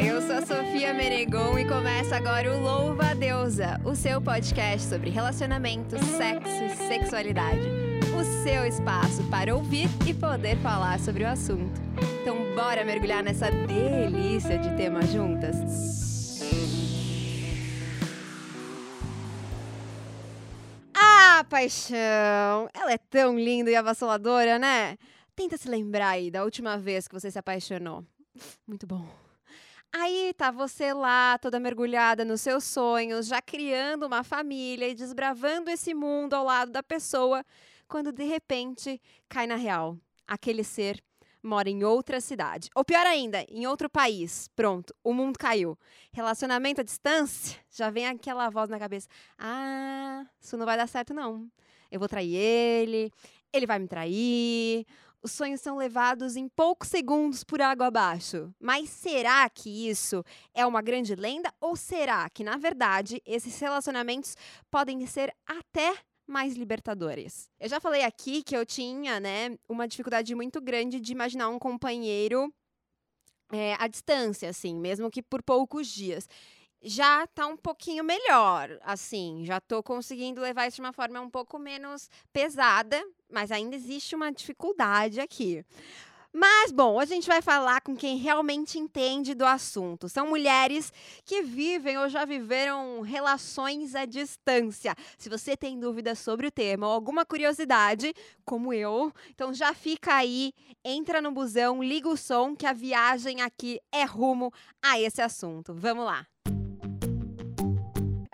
Eu sou a Sofia Menegon e começa agora o Louva a Deusa, o seu podcast sobre relacionamento, sexo e sexualidade. O seu espaço para ouvir e poder falar sobre o assunto. Então, bora mergulhar nessa delícia de tema juntas? Ah, paixão! Ela é tão linda e avassaladora, né? Tenta se lembrar aí da última vez que você se apaixonou. Muito bom. Aí tá você lá, toda mergulhada nos seus sonhos, já criando uma família e desbravando esse mundo ao lado da pessoa, quando de repente cai na real. Aquele ser mora em outra cidade. Ou pior ainda, em outro país. Pronto, o mundo caiu. Relacionamento à distância, já vem aquela voz na cabeça. Ah, isso não vai dar certo, não. Eu vou trair ele, ele vai me trair. Os sonhos são levados em poucos segundos por água abaixo. Mas será que isso é uma grande lenda? Ou será que, na verdade, esses relacionamentos podem ser até mais libertadores. Eu já falei aqui que eu tinha, né, uma dificuldade muito grande de imaginar um companheiro é, à distância, assim, mesmo que por poucos dias. Já tá um pouquinho melhor, assim, já tô conseguindo levar isso de uma forma um pouco menos pesada, mas ainda existe uma dificuldade aqui. Mas, bom, hoje a gente vai falar com quem realmente entende do assunto. São mulheres que vivem ou já viveram relações à distância. Se você tem dúvidas sobre o tema ou alguma curiosidade, como eu, então já fica aí, entra no busão, liga o som, que a viagem aqui é rumo a esse assunto. Vamos lá!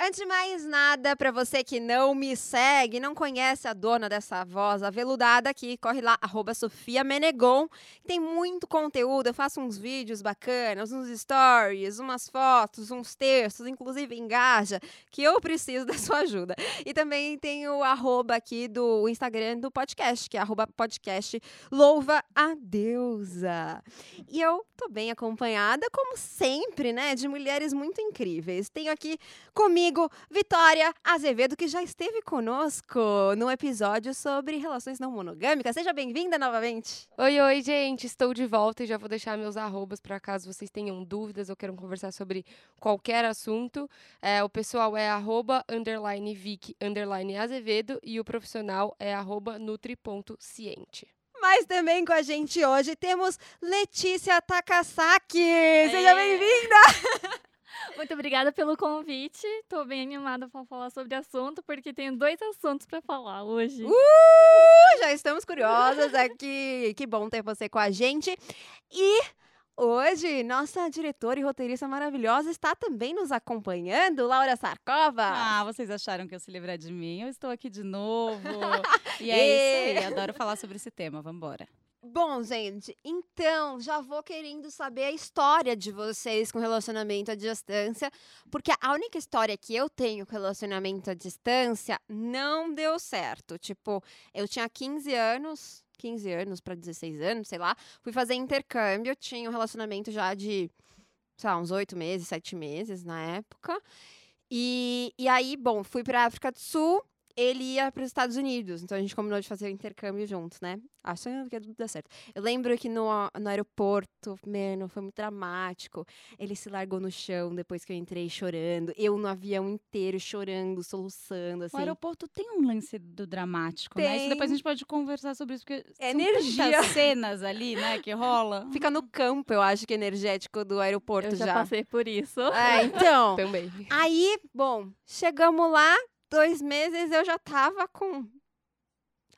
Antes de mais nada, para você que não me segue, não conhece a dona dessa voz aveludada aqui, corre lá, arroba Sofia Menegon. Tem muito conteúdo, eu faço uns vídeos bacanas, uns stories, umas fotos, uns textos, inclusive engaja, que eu preciso da sua ajuda. E também tem o arroba aqui do Instagram do podcast, que é arroba podcast Louva a Deusa. E eu tô bem acompanhada, como sempre, né, de mulheres muito incríveis. Tenho aqui comigo comigo, Vitória Azevedo, que já esteve conosco no episódio sobre relações não monogâmicas. Seja bem-vinda novamente. Oi, oi, gente. Estou de volta e já vou deixar meus arrobas para caso vocês tenham dúvidas ou queiram conversar sobre qualquer assunto. É, o pessoal é arroba, underline Vic, underline Azevedo e o profissional é arroba nutri.ciente. Mas também com a gente hoje temos Letícia Takasaki. Seja bem-vinda! Muito obrigada pelo convite. Estou bem animada para falar sobre o assunto, porque tenho dois assuntos para falar hoje. Uh, já estamos curiosas aqui. Que bom ter você com a gente. E Hoje, nossa diretora e roteirista maravilhosa está também nos acompanhando, Laura Sarkova. Ah, vocês acharam que eu se livrar de mim? Eu estou aqui de novo. e é isso aí, adoro falar sobre esse tema. Vamos embora. Bom, gente, então já vou querendo saber a história de vocês com relacionamento à distância, porque a única história que eu tenho com relacionamento à distância não deu certo. Tipo, eu tinha 15 anos, 15 anos para 16 anos, sei lá, fui fazer intercâmbio, tinha um relacionamento já de, sei lá, uns 8 meses, 7 meses na época. E, e aí, bom, fui para África do Sul ele ia para os Estados Unidos, então a gente combinou de fazer o intercâmbio juntos, né? Achando que tudo dar certo. Eu lembro que no, no aeroporto, mano, foi muito dramático. Ele se largou no chão depois que eu entrei chorando. Eu no avião inteiro chorando, soluçando, assim. O aeroporto tem um lance do dramático, tem. né? Isso depois a gente pode conversar sobre isso, porque é energia. cenas ali, né, que rola. Fica no campo, eu acho que energético do aeroporto eu já. já passei por isso. É, então. Também. Aí, bom, chegamos lá, dois meses eu já tava com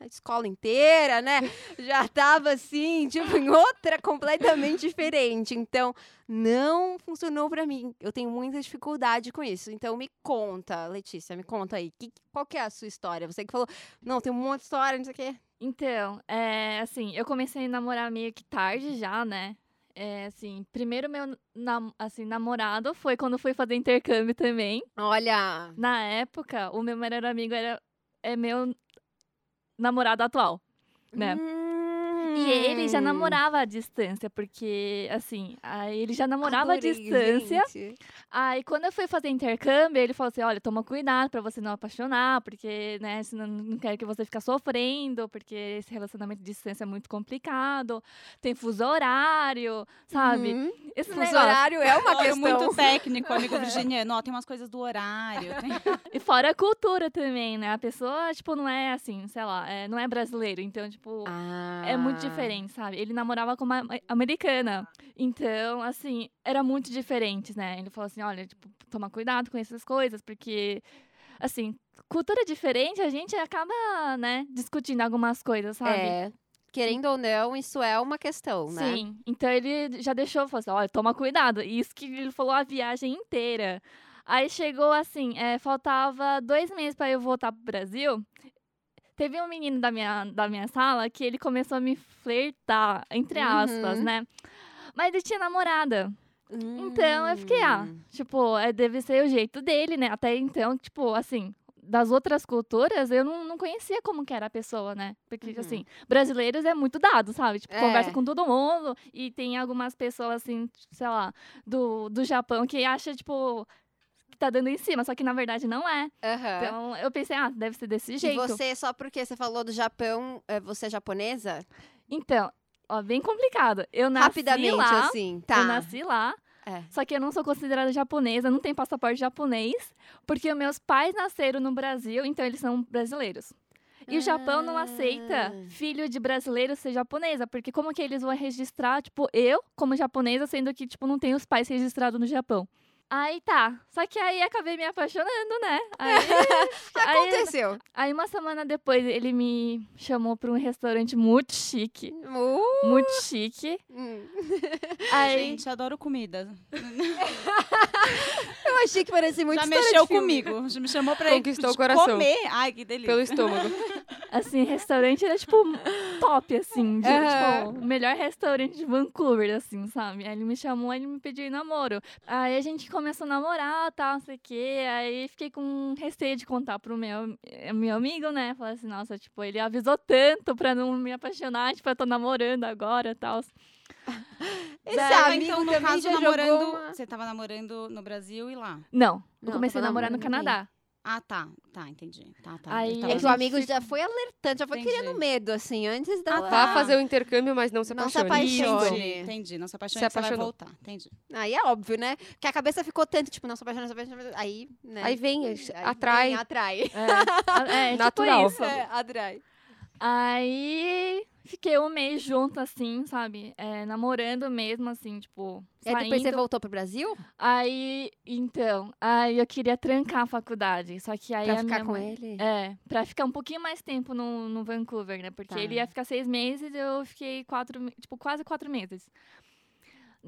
a escola inteira, né? Já tava assim, tipo, em outra completamente diferente. Então, não funcionou para mim. Eu tenho muita dificuldade com isso. Então, me conta, Letícia, me conta aí. Que, qual que é a sua história? Você que falou, não, tem um monte de história, não sei o quê. Então, é assim, eu comecei a namorar meio que tarde já, né? É, assim, primeiro meu nam assim, namorado foi quando fui fazer intercâmbio também. Olha! Na época, o meu melhor amigo era é meu namorado atual, né? Hum. E ele já namorava à distância, porque, assim, aí ele já namorava Adorei, à distância. gente. Aí, quando eu fui fazer intercâmbio, ele falou assim: olha, toma cuidado pra você não apaixonar, porque, né, senão não quero que você fique sofrendo, porque esse relacionamento de distância é muito complicado, tem fuso horário, sabe? Uhum. Esse Fuso negócio. horário é uma Olha, questão. muito técnico, amigo virginiano. Ó, tem umas coisas do horário. tem- E fora a cultura também, né? A pessoa, tipo, não é assim, sei lá, é, não é brasileiro. Então, tipo, Ah. é muito diferente, sabe? Ele namorava com uma americana. Então, assim, era muito diferente, né? Ele falou assim, olha, tipo, toma cuidado com essas coisas, porque, assim, cultura diferente, a gente acaba, né, discutindo algumas coisas, sabe? É. Querendo ou não, isso é uma questão, né? Sim. Então ele já deixou, falou assim, olha, toma cuidado. E Isso que ele falou a viagem inteira. Aí chegou assim, é, faltava dois meses para eu voltar pro Brasil. Teve um menino da minha, da minha sala que ele começou a me flertar, entre aspas, Uhum. né? Mas ele tinha namorada. Então eu fiquei, ah, Hum. tipo, é, deve ser o jeito dele, né? Até então, tipo, assim, das outras culturas, eu não, não conhecia como que era a pessoa, né? Porque, Uhum. assim, brasileiros é muito dado, sabe? Tipo, É. conversa com todo mundo e tem algumas pessoas, assim, sei lá, do, do Japão que acha, tipo, que tá dando em cima, só que na verdade não é. Aham. Então eu pensei, ah, deve ser desse E jeito. você, só porque você falou do Japão, é, você é japonesa? Então, ó, bem complicado. Eu nasci Rapidamente, lá, assim. Tá. eu nasci lá, É. Só que eu não sou considerada japonesa, não tenho passaporte japonês, porque meus pais nasceram no Brasil, então eles são brasileiros. E o Japão não aceita Ah. filho de brasileiro ser japonesa, porque como que eles vão registrar, tipo, eu como japonesa, sendo que, tipo, não tenho os pais registrados no Japão. Aí tá. Só que aí acabei me apaixonando, né? Aí, aí, Aconteceu. aí uma semana depois ele me chamou pra um restaurante muito chique. Uh, Muito chique. hum. Aí, Gente, adoro comida. Eu achei que parecia muito Já mexeu de filme. comigo. Já me chamou pra Conquistou ir o coração. comer. Ai, que delícia. Pelo estômago. assim, restaurante era, tipo, top, assim. De. Tipo, o melhor restaurante de Vancouver, assim, sabe? Aí ele me chamou, aí ele me pediu em namoro. Aí a gente começou a namorar, tal, não sei o quê. Aí fiquei com receio de contar pro meu, eh, meu amigo, né? Falei assim, nossa, tipo, ele avisou tanto pra não me apaixonar, tipo, eu tô namorando agora, tal. Esse Daí, amigo então, no também caso, namorando. jogou uma... Você tava namorando no Brasil e lá. Não, eu Não, comecei a namorar no Canadá. Ah, tá. Tá, entendi. Tá, tá. Aí tava É que o amigo já foi alertante, já foi Entendi. criando medo, assim, antes da... Ah, Vá tá. fazer o intercâmbio, mas não se Não se apaixone. apaixone. Entendi, entendi. Não se apaixone, Se que você vai apaixonou. voltar. Entendi. Aí é óbvio, né? Que a cabeça ficou tanto, tipo, não se apaixona, não se apaixona, aí, né? Aí vem, Aí atrai. vem, atrai. É, é Natural. Tipo isso. É, atrai. Aí fiquei um mês junto, assim, sabe? É, namorando mesmo, assim, tipo. E aí depois você voltou pro Brasil? Aí, então, aí eu queria trancar a faculdade. Só que aí Pra a ficar minha com mãe- ele? É, pra ficar um pouquinho mais tempo no, no Vancouver, né? Porque Tá. ele ia ficar seis meses e eu fiquei quatro, tipo, quase quatro meses.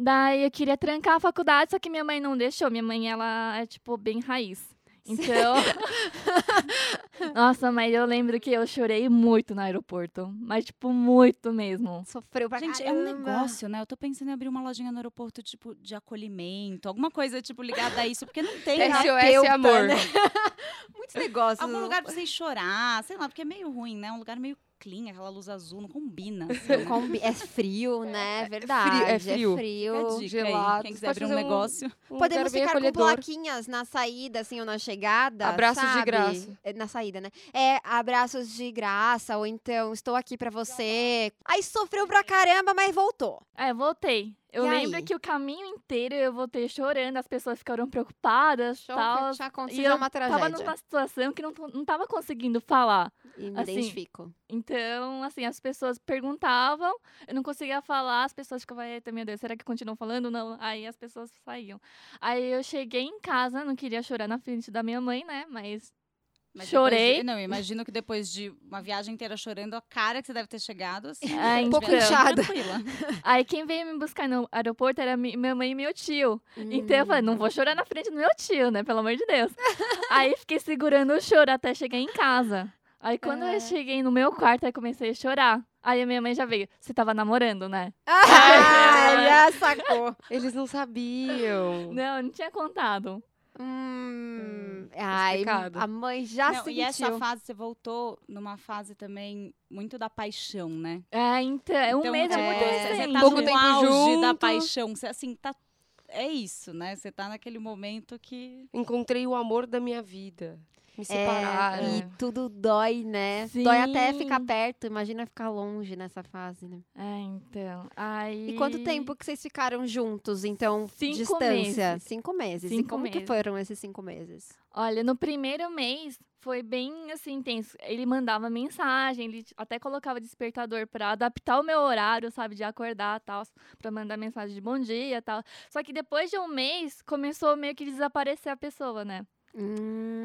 Daí eu queria trancar a faculdade, só que minha mãe não deixou. Minha mãe, ela é, tipo, bem raiz. Então. Nossa, mas eu lembro que eu chorei muito no aeroporto. Mas, tipo, muito mesmo. Sofreu pra Gente, é um caramba. negócio, né? Eu tô pensando em abrir uma lojinha no aeroporto, tipo, de acolhimento, alguma coisa, tipo, ligada a isso, porque não tem, né? SOS Terapeuta, amor. né? Muitos negócios. Algum lugar pra você chorar, sei lá, porque é meio ruim, né? Um lugar meio clean, aquela luz azul, não combina. assim, Não combi- É frio, né? É verdade. frio, é É frio. frio. Fica a dica aí, gelado. Quem quiser pode abrir um um- negócio. Um Podemos ficar com plaquinhas na saída, assim, ou na chegada. Abraços de sabe? graça. É, Na saída, né? É, abraços de graça, ou então, estou aqui pra você. Aí sofreu pra caramba, mas voltou. É, voltei. Eu E lembro aí? que o caminho inteiro eu voltei chorando, as pessoas ficaram preocupadas Show tal. que já E aconteceu eu uma tava tragédia. numa situação que não, não tava conseguindo falar. E me assim, identifico. Então, assim, as pessoas perguntavam, eu não conseguia falar, as pessoas ficavam, eita, meu Deus, será que continuam falando? Não. Aí as pessoas saíam. Aí eu cheguei em casa, não queria chorar na frente da minha mãe, né? Mas Mas Chorei. de- não, imagino que depois de uma viagem inteira chorando, a cara que você deve ter chegado, assim. É, um pouco inchada. Tranquila. aí quem veio me buscar no aeroporto era mi- minha mãe e meu tio. Então eu falei, não vou chorar na frente do meu tio, né? Pelo amor de Deus. Aí fiquei segurando o choro até chegar em casa. Aí quando É. eu cheguei no meu quarto, aí comecei a chorar. Aí a minha mãe já veio, você tava namorando, né? Ah, já sacou. Eles não sabiam. Não, eu não tinha contado. Hum, ai, explicado. a mãe já Não, sentiu. e essa fase, você voltou numa fase também muito da paixão, né? É, então, um Então, mês é, é, muito você Você recente. tá Pouco no tempo auge da junto. paixão. Você, assim, tá... É isso, né? Você tá naquele momento que... Encontrei o amor da minha vida. Me separaram. É, e tudo dói, né? Dói até ficar Sim. perto, imagina ficar longe nessa fase, né? É, então. Aí. E quanto tempo que vocês ficaram juntos, então, Cinco distância? meses. Cinco meses. e Cinco como que meses. foram esses cinco meses? Olha, no primeiro mês foi bem assim intenso. Ele mandava mensagem, ele até colocava despertador pra adaptar o meu horário, sabe, de acordar, tal, para mandar mensagem de bom dia, tal. Só que depois de um mês começou meio que desaparecer a pessoa, né?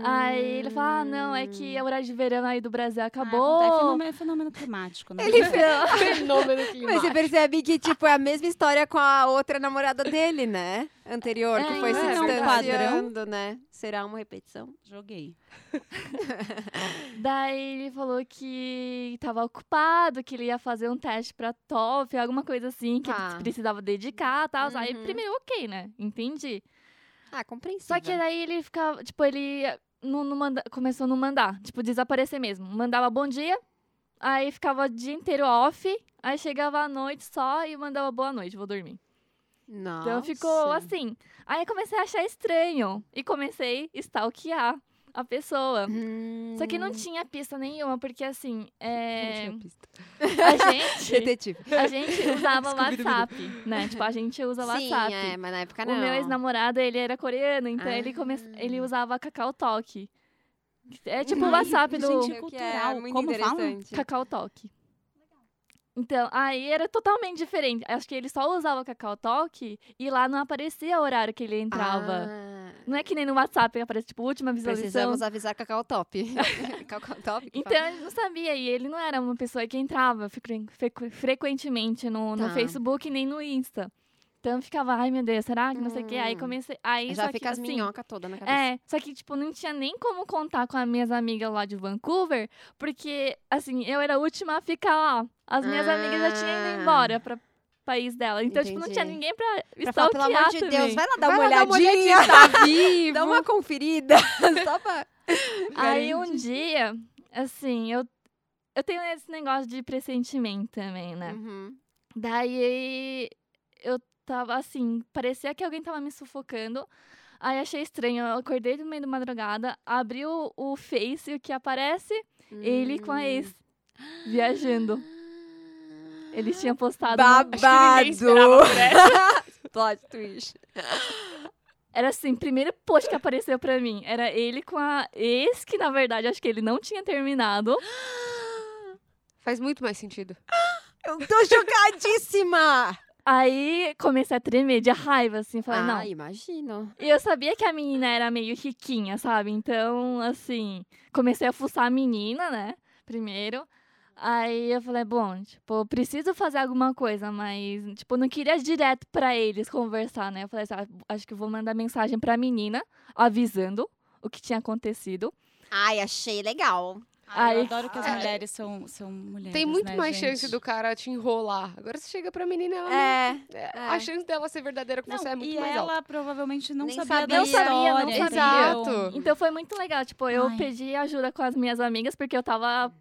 Aí ele fala: "Ah, não, é que o horário de verão aí do Brasil Ah, acabou". é, fenômeno, é fenômeno climático, né? Ele. Fenômeno Mas climático. você percebe que, tipo, é a mesma história com a outra namorada dele, né? Anterior, que É, foi se não é um distanciando, né? Será uma repetição? Joguei. Daí ele falou que tava ocupado, que ele ia fazer um teste pra TOEFL, alguma coisa assim, que ele precisava dedicar, tal. Aí Uhum. primeiro, OK, né? Entendi. Ah, compreensível. Só que daí ele ficava, tipo, ele não, não manda, começou a não mandar, tipo, desaparecer mesmo. Mandava bom dia, aí ficava o dia inteiro off, aí chegava à noite só e mandava boa noite, vou dormir. Nossa. Então ficou assim. Aí comecei a achar estranho e comecei a stalkear a pessoa. Só que não Hum. tinha pista nenhuma, porque assim, é, Não tinha pista. a gente, Detetive. a gente usava. WhatsApp, né? Tipo, a gente usa Sim, WhatsApp. é, mas na época O não. meu ex-namorado, ele era coreano, então ele, come... Ah. ele usava Kakao Talk. É tipo o WhatsApp do gente, Que cultural, É muito como fala? interessante. Kakao Talk. Então, aí era totalmente diferente. Acho que ele só usava Kakao Talk e lá não aparecia o horário que ele entrava. Ah, Não é que nem no WhatsApp aparece, tipo, última visualização. precisamos avisar Cacau Top. Cacau Top? Então, ele não sabia. E ele não era uma pessoa que entrava fre- fre- frequentemente no, no Tá. Facebook nem no Insta. Então, eu ficava, ai meu Deus, será que não sei o quê? Aí Hum. comecei. Aí, Já só fica que, as assim, minhocas toda na cabeça. É, só que, tipo, não tinha nem como contar com as minhas amigas lá de Vancouver, porque, assim, eu era a última a ficar lá. As minhas amigas já tinham ido Ah. embora pra país dela. Então, tipo, não tinha Entendi. ninguém pra Pra falar, pelo amor de também. Deus, vai lá dar Vai uma lá dar uma olhadinha. olhadinha, tá vivo. Dá uma conferida. Só pra... Aí, um dia, assim, eu, eu tenho esse negócio de pressentimento também, né? Uhum. Daí, eu tava, assim, parecia que alguém tava me sufocando. Aí, achei estranho. Eu acordei no meio da madrugada, abri o, o Face e o que aparece? Ele com Hum. a ex, viajando. Eles tinham postado. Babado. no-. Plot twist. Era assim, primeiro post que apareceu pra mim. Era ele com a ex, que na verdade acho que ele não tinha terminado. Faz muito mais sentido. Eu tô chocadíssima. Aí comecei a tremer de raiva, assim. Falei, ah, não. imagino. E eu sabia que a menina era meio riquinha, sabe? Então, assim, comecei a fuçar a menina, né? Primeiro. Aí eu falei, bom, tipo, eu preciso fazer alguma coisa, mas, tipo, eu não queria direto pra eles conversar, né? Eu falei assim, ah, acho que eu vou mandar mensagem pra menina, avisando o que tinha acontecido. Ai, achei legal. Ai, eu Ai, adoro que as é. mulheres são, são mulheres. Tem muito né, mais gente? chance do cara te enrolar. Agora você chega pra menina, ela É. não- é, a chance dela ser verdadeira com Não, você é muito e mais ela alta. provavelmente não Nem sabia sabia. da Não sabia, não sabia. Exato. Então foi muito legal, tipo, eu Ai. pedi ajuda com as minhas amigas, porque eu tava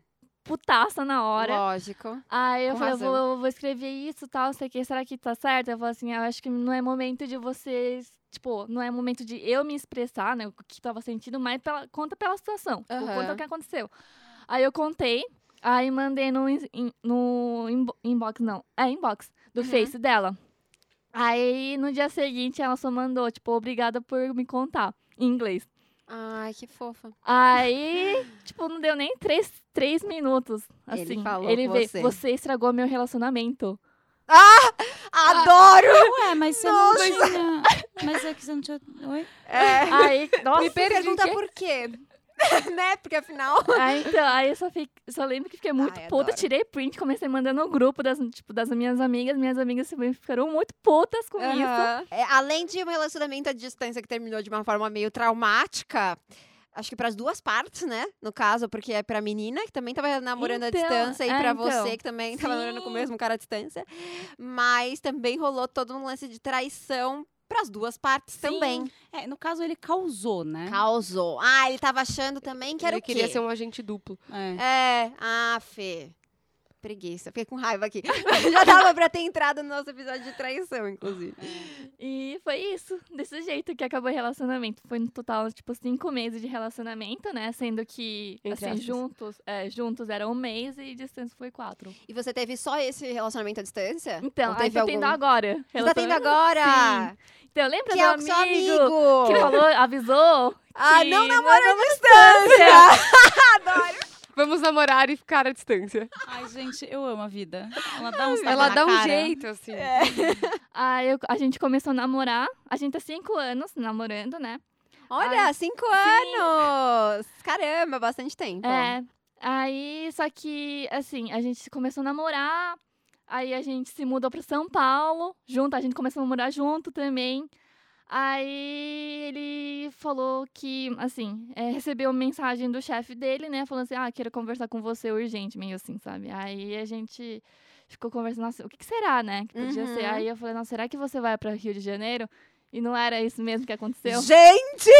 putaça na hora. Lógico. Aí eu falei, eu vou, eu vou escrever isso tal, não sei o que, será que tá certo? Eu falei assim, eu acho que não é momento de vocês, tipo, não é momento de eu me expressar, né, o que tava sentindo, mas pela, conta pela situação, Aham. conta o que aconteceu. Aí eu contei, aí mandei no, in- no inbo- inbox, não, é inbox, do Uhum. Face dela. Aí no dia seguinte ela só mandou, tipo, obrigada por me contar, em inglês. Ai, que fofa. Aí, tipo, não deu nem três, três minutos. Ele Assim, falou ele com veio, você. você estragou meu relacionamento. Adoro! Ué, mas você não tinha... Mas é que você não tinha... Oi? É. Aí, nossa, Me Pergunta por quê? né? Porque afinal... aí, então, aí eu só, só lembro que fiquei muito Ai, puta, adoro. tirei print, comecei mandando no grupo das, tipo, das minhas amigas. Minhas amigas ficaram muito putas com isso. Aham. É, além de um relacionamento à distância que terminou de uma forma meio traumática, acho que para as duas partes, né? No caso, porque é pra menina que também tava namorando à Então, distância e é, pra então. você que também tava namorando com o mesmo cara à distância. Mas também rolou todo um lance de traição pras duas partes Sim. também. É, no caso, ele causou, né? Causou. Ah, ele tava achando também que era Ele o quê? queria ser um agente duplo. É. É, ah, Fê. Preguiça. Fiquei com raiva aqui. Já dava pra ter entrado no nosso episódio de traição, inclusive. E foi isso, desse jeito que acabou o relacionamento. Foi no total, tipo, cinco meses de relacionamento, né? Sendo que, Entre assim, aspas. juntos, é, juntos era um mês e distância foi quatro. E você teve só esse relacionamento à distância? Então, Ou aí teve tô tendo algum? agora. Você tá tendo agora? Então, lembra Que do é amigo, amigo. que falou, avisou? Ah, não namora à distância! Adoro! Vamos namorar e ficar à distância. Ai, gente, eu amo a vida. Ela dá uns Ela dá na um cara. jeito, assim. Aí eu- a gente começou a namorar. A gente tá cinco anos namorando, né? Olha, cinco anos! Caramba, bastante tempo. É. Aí, só que, assim, a gente começou a namorar. Aí a gente se mudou pra São Paulo, junto. A gente começou a morar junto também. Aí ele falou que, assim, é, recebeu uma mensagem do chefe dele, né? Falando assim, ah, quero conversar com você urgente, meio assim, sabe? Aí a gente ficou conversando, nossa, o que, que será, né? Que podia ser. Uhum. Aí eu falei, nossa, será que você vai pra Rio de Janeiro? E não era isso mesmo que aconteceu? Gente!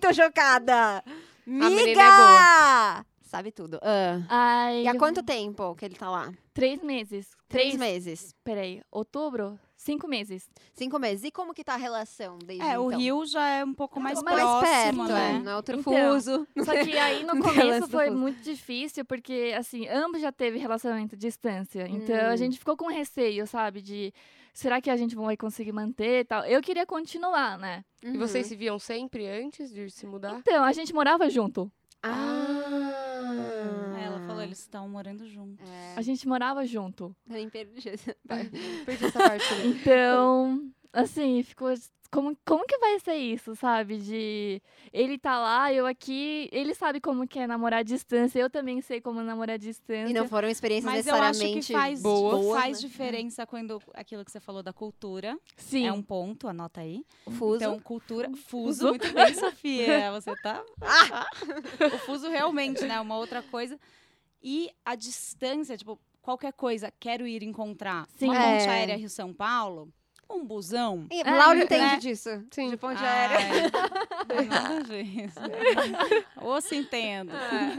Tô chocada! é Miga! Sabe tudo. Ah. Aí, E há quanto tempo que ele tá lá? Três meses. Três meses. Peraí, outubro? Cinco meses. Cinco meses. E como que tá a relação desde É, o então? Rio já é um pouco mais, mais próximo, perto, né? é. Não é outro Então, fuso. Só que aí no começo foi muito difícil, porque, assim, ambos já teve relacionamento à distância. Então Hum. a gente ficou com receio, sabe? De será que a gente vai conseguir manter e tal. Eu queria continuar, né? E vocês se viam sempre antes de se mudar? Então, a gente morava junto. Ah. É, ela falou, eles estão morando juntos. É, A gente morava junto. eu nem perdi. Perdi essa parte também. Então, assim, ficou. Como, como que vai ser isso, sabe? De ele tá lá, eu aqui. Ele sabe como que é namorar à distância. Eu também sei como namorar à distância. E não foram experiências Mas eu acho necessariamente que faz, boas, faz né? diferença quando aquilo que você falou da cultura Sim. é um ponto, anota aí. Fuso. Então, cultura. Fuso, muito bem, Sofia. Você tá. o fuso realmente, né? Uma outra coisa. E a distância, tipo, qualquer coisa, quero ir encontrar. Sim. Uma É. ponte aérea Rio-São Paulo, um busão. E É, Laura né? entende disso. Sim. De ponte Ai, aérea. Nada isso. Ou se entendo.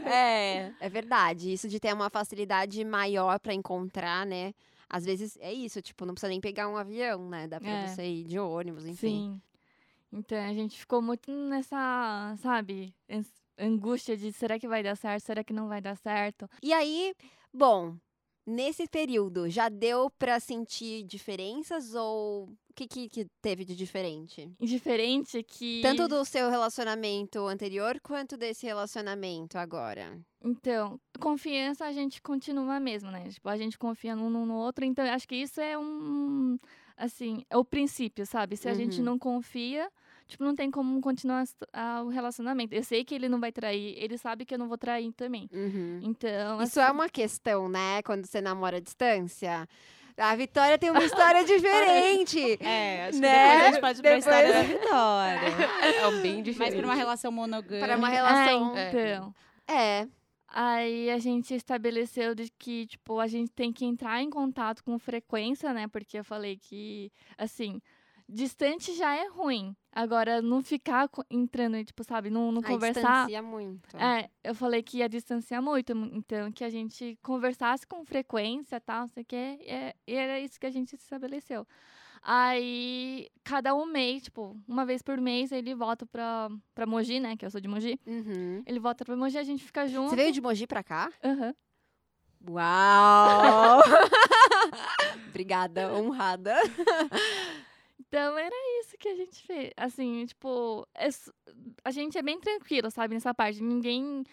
É, é verdade. Isso de ter uma facilidade maior pra encontrar, né? Às vezes é isso, tipo, não precisa nem pegar um avião, né? Dá pra É. você ir de ônibus, enfim. Sim. Então a gente ficou muito nessa, sabe, angústia de será que vai dar certo, será que não vai dar certo. E aí, bom, nesse período, já deu pra sentir diferenças ou o que, que, que teve de diferente? Indiferente que. Tanto do seu relacionamento anterior quanto desse relacionamento agora. Então, confiança a gente continua mesmo, né? Tipo, a gente confia um no outro. Então, acho que isso é um. Assim, é o princípio, sabe? Se a gente Uhum. não confia, tipo, não tem como continuar a- o relacionamento. Eu sei que ele não vai trair, ele sabe que eu não vou trair também. Uhum. Então. Isso assim, é uma questão, né? Quando você namora à distância. A Vitória tem uma história diferente. É, acho que Né? depois a gente pode ir pra Depois- história da Vitória. É um bem Mas diferente. pra uma relação monogâmica. Para uma É, relação. então. É. Aí a gente estabeleceu de que, tipo, a gente tem que entrar em contato com frequência, né? Porque eu falei que, assim, distante já é ruim. Agora, não ficar entrando, tipo, sabe, não, não A conversar. distancia muito. É, eu falei que ia distanciar muito, então que a gente conversasse com frequência, tal, não sei o quê, e, e era isso que a gente estabeleceu. Aí, cada um mês, tipo, uma vez por mês, ele volta pra, pra Mogi, né, que eu sou de Mogi. Uhum. Ele volta pra Mogi, a gente fica junto. Você veio de Mogi pra cá? Aham. Uau! Obrigada, honrada. Então era isso que a gente fez. Assim, tipo, é a gente é bem tranquilo, sabe, nessa parte. Ninguém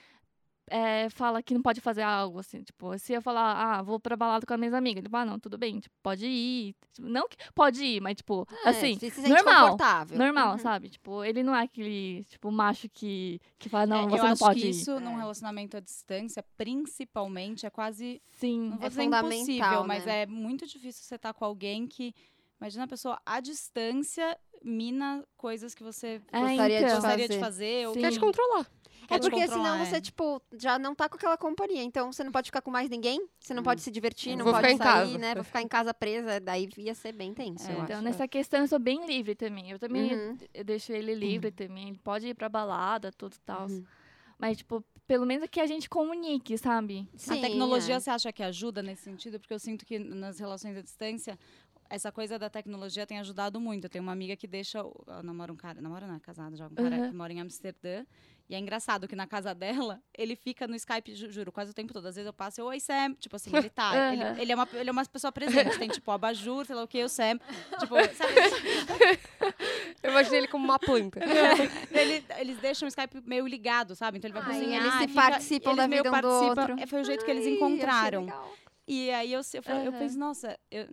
é, fala que não pode fazer algo, assim. Tipo, se eu falar, ah, vou pra balada com as minhas amigas, tipo, ah, não, tudo bem, tipo, pode ir. Tipo, não que pode ir, mas, tipo, assim, É, se sente normal, normal, Uhum. sabe? Tipo, ele não é aquele, tipo, macho que, que fala, não, É, você eu não acho pode que ir. isso, num É. relacionamento à distância, principalmente, é quase Sim. Não vou É dizer fundamental, impossível, mas né? é muito difícil você estar com alguém que. Imagina a pessoa à distância mina coisas que você É, Gostaria de então. gostaria de fazer. fazer. Ou. Quer te controlar. quer É te porque controlar, senão é. você, tipo, já não tá com aquela companhia. Então você não pode ficar com mais ninguém, você não Hum. pode se divertir, não Vou pode ficar em sair, casa. né? Vou ficar em casa presa. Daí ia ser bem tenso, É, eu Então, acho. nessa questão, eu sou bem livre também. Eu também Uhum. eu deixo ele livre também. Ele pode ir pra balada, tudo e tal. Uhum. Mas, tipo, pelo menos que a gente comunique, sabe? Sim, a tecnologia é. você acha que ajuda nesse sentido? Porque eu sinto que nas relações à distância, essa coisa da tecnologia tem ajudado muito. Eu tenho uma amiga que deixa. Ela namora um cara. Namora não, é casada já. Um cara Uhum. que mora em Amsterdã. E é engraçado que na casa dela, ele fica no Skype, ju- juro, quase o tempo todo. Às vezes eu passo, oi, Sam. Tipo assim, ele tá. Uhum. ele, ele é uma, ele é uma pessoa presente. Tem, tipo, abajur, sei lá o que, o Sam. Tipo, sabe? Eu imaginei ele como uma planta. Ele- eles deixam o Skype meio ligado, sabe? Então ele vai Ai, cozinhar. eles se fica- participam eles da meio vida um do outro. É, Foi o jeito que eles Ai, encontraram. E aí eu, eu, falei- eu pensei, nossa, eu,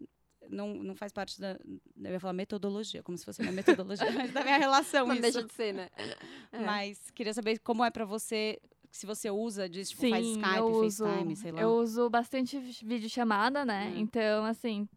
não, não faz parte da. Eu ia falar metodologia, como se fosse uma metodologia, mas da minha relação Não isso. deixa de ser, né? É. Mas queria saber como é pra você, se você usa disso, tipo, Sim, faz Skype, uso, FaceTime, sei lá. Eu uso bastante videochamada, né? Hum. Então, assim,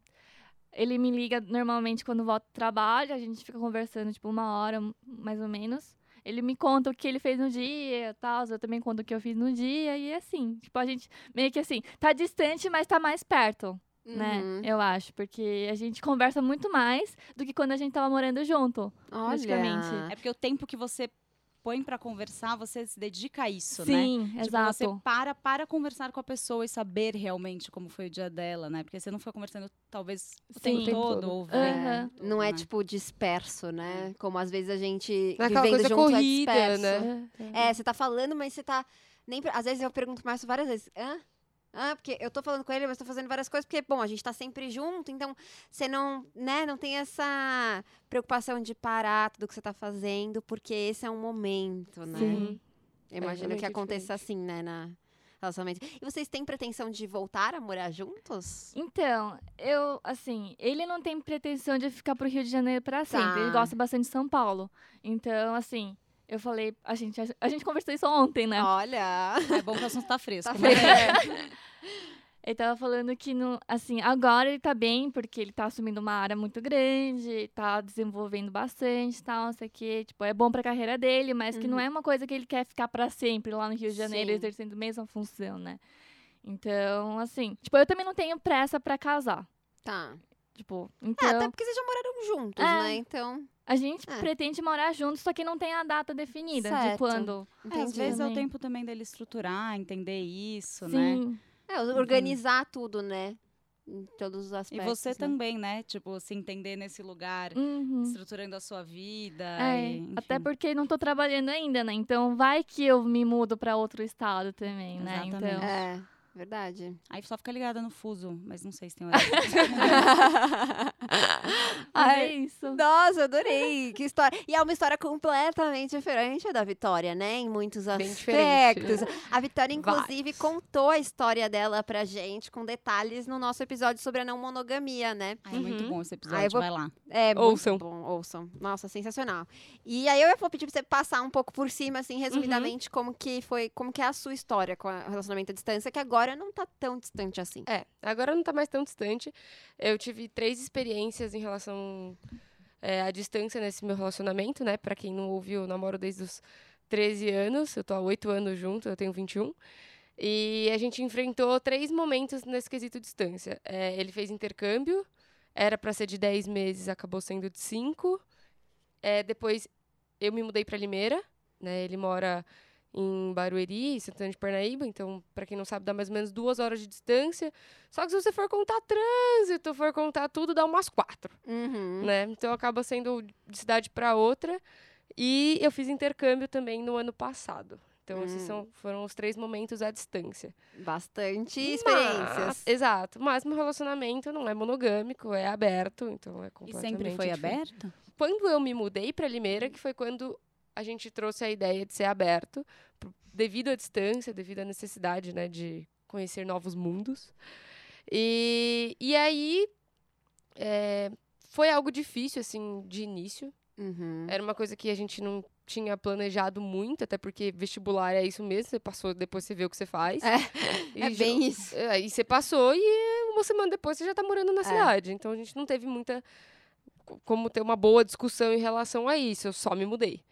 ele me liga normalmente quando volta do trabalho, a gente fica conversando, tipo, uma hora, mais ou menos. Ele me conta o que ele fez no dia e tal, eu também conto o que eu fiz no dia, e assim. Tipo, a gente meio que assim, tá distante, mas tá mais perto, né? Uhum. Eu acho, porque a gente conversa muito mais do que quando a gente tava morando junto. praticamente. Olha. É porque o tempo que você põe pra conversar, você se dedica a isso, né? Sim, Tipo, exato. você para para conversar com a pessoa e saber realmente como foi o dia dela, né? Porque você não foi conversando talvez o Sim. tempo todo, vendo, Não é né? tipo disperso, né? Como às vezes a gente Não é vivendo coisa junto corrida, é disperso. né? É, você tá falando, mas você tá. Nem, às vezes eu pergunto Márcio várias vezes. Hã? Hã? Porque eu tô falando com ele, mas tô fazendo várias coisas, porque, bom, a gente tá sempre junto, então você não, né, não tem essa preocupação de parar tudo que você tá fazendo, porque esse é um momento, né? Sim. Eu imagino que é aconteça assim, né, na relacionamento. E vocês têm pretensão de voltar a morar juntos? Então, eu, assim, ele não tem pretensão de ficar pro Rio de Janeiro pra sempre. Ele Tá. gosta bastante de São Paulo. Então, assim, eu falei, a gente, a, gente conversou isso ontem, né? Olha! É bom que o assunto tá fresco. Tá mas- fresco. Ele tava falando que, no, assim, agora ele tá bem, porque ele tá assumindo uma área muito grande, tá desenvolvendo bastante e tal, não sei o quê. Tipo, é bom pra carreira dele, mas que não Uhum. é uma coisa que ele quer ficar pra sempre lá no Rio de Janeiro, Sim. exercendo a mesma função, né? Então, assim, tipo, eu também não tenho pressa pra casar. Tá. Tipo, É, então... até porque vocês já moraram juntos, É. né? Então, A gente É. pretende morar juntos, só que não tem a data definida de Certo. quando. É, às vezes é o Também. tempo também dele estruturar, entender isso, né? Sim. É, organizar tudo, né? Em todos os E aspectos. você né? também, né? Tipo, se entender nesse lugar, Uhum. estruturando a sua vida. É, e, até porque não tô trabalhando ainda, né? Então vai que eu me mudo pra outro estado também, né? Exatamente. Então. É, verdade. Aí só fica ligada no fuso, mas não sei se tem horário. Mas é Ai, isso. Nossa, adorei! Que história. E é uma história completamente diferente da Vitória, né? Em muitos Bem aspectos. diferente. A Vitória, inclusive, Vários. contou a história dela pra gente, com detalhes, no nosso episódio sobre a não monogamia, né? Ai, é muito Uhum. bom esse Ah, episódio, vou- vai lá. É Ouçam. muito bom, ouçam. Nossa, sensacional. E aí eu vou pedir pra você passar um pouco por cima, assim, resumidamente, como que foi, como que é a sua história com o relacionamento à distância, que agora não tá tão distante assim. É, agora não tá mais tão distante. Eu tive três experiências em relação é, à distância nesse meu relacionamento, né? Pra quem não ouviu, eu namoro desde os 13 anos. Eu tô há 8 anos junto, eu tenho 21. E a gente enfrentou três momentos nesse quesito distância. É, ele fez intercâmbio, era pra ser de 10 meses, acabou sendo de 5. É, depois eu me mudei pra Limeira, né? Ele mora em Barueri, Santana de Parnaíba, então, pra quem não sabe, dá mais ou menos duas horas de distância. Só que se você for contar trânsito, for contar tudo, dá umas quatro, Uhum. né? Então acaba sendo de cidade pra outra. E eu fiz intercâmbio também no ano passado. Então, esses Hum. são, foram os três momentos à distância. Bastante Mas- experiências. exato. Mas meu relacionamento não é monogâmico, é aberto, então é E completamente sempre foi diferente. aberto? Quando eu me mudei para Limeira, que foi quando a gente trouxe a ideia de ser aberto, devido à distância, devido à necessidade, né, de conhecer novos mundos. E, e aí é, foi algo difícil, assim, de início. Uhum. Era uma coisa que a gente não tinha planejado muito, até porque vestibular é isso mesmo, você passou, depois você vê o que você faz. É, E é já- bem isso. é, Aí você passou e uma semana depois você já tá morando na É. cidade. Então a gente não teve muita. co- Como ter uma boa discussão em relação a isso. Eu só me mudei.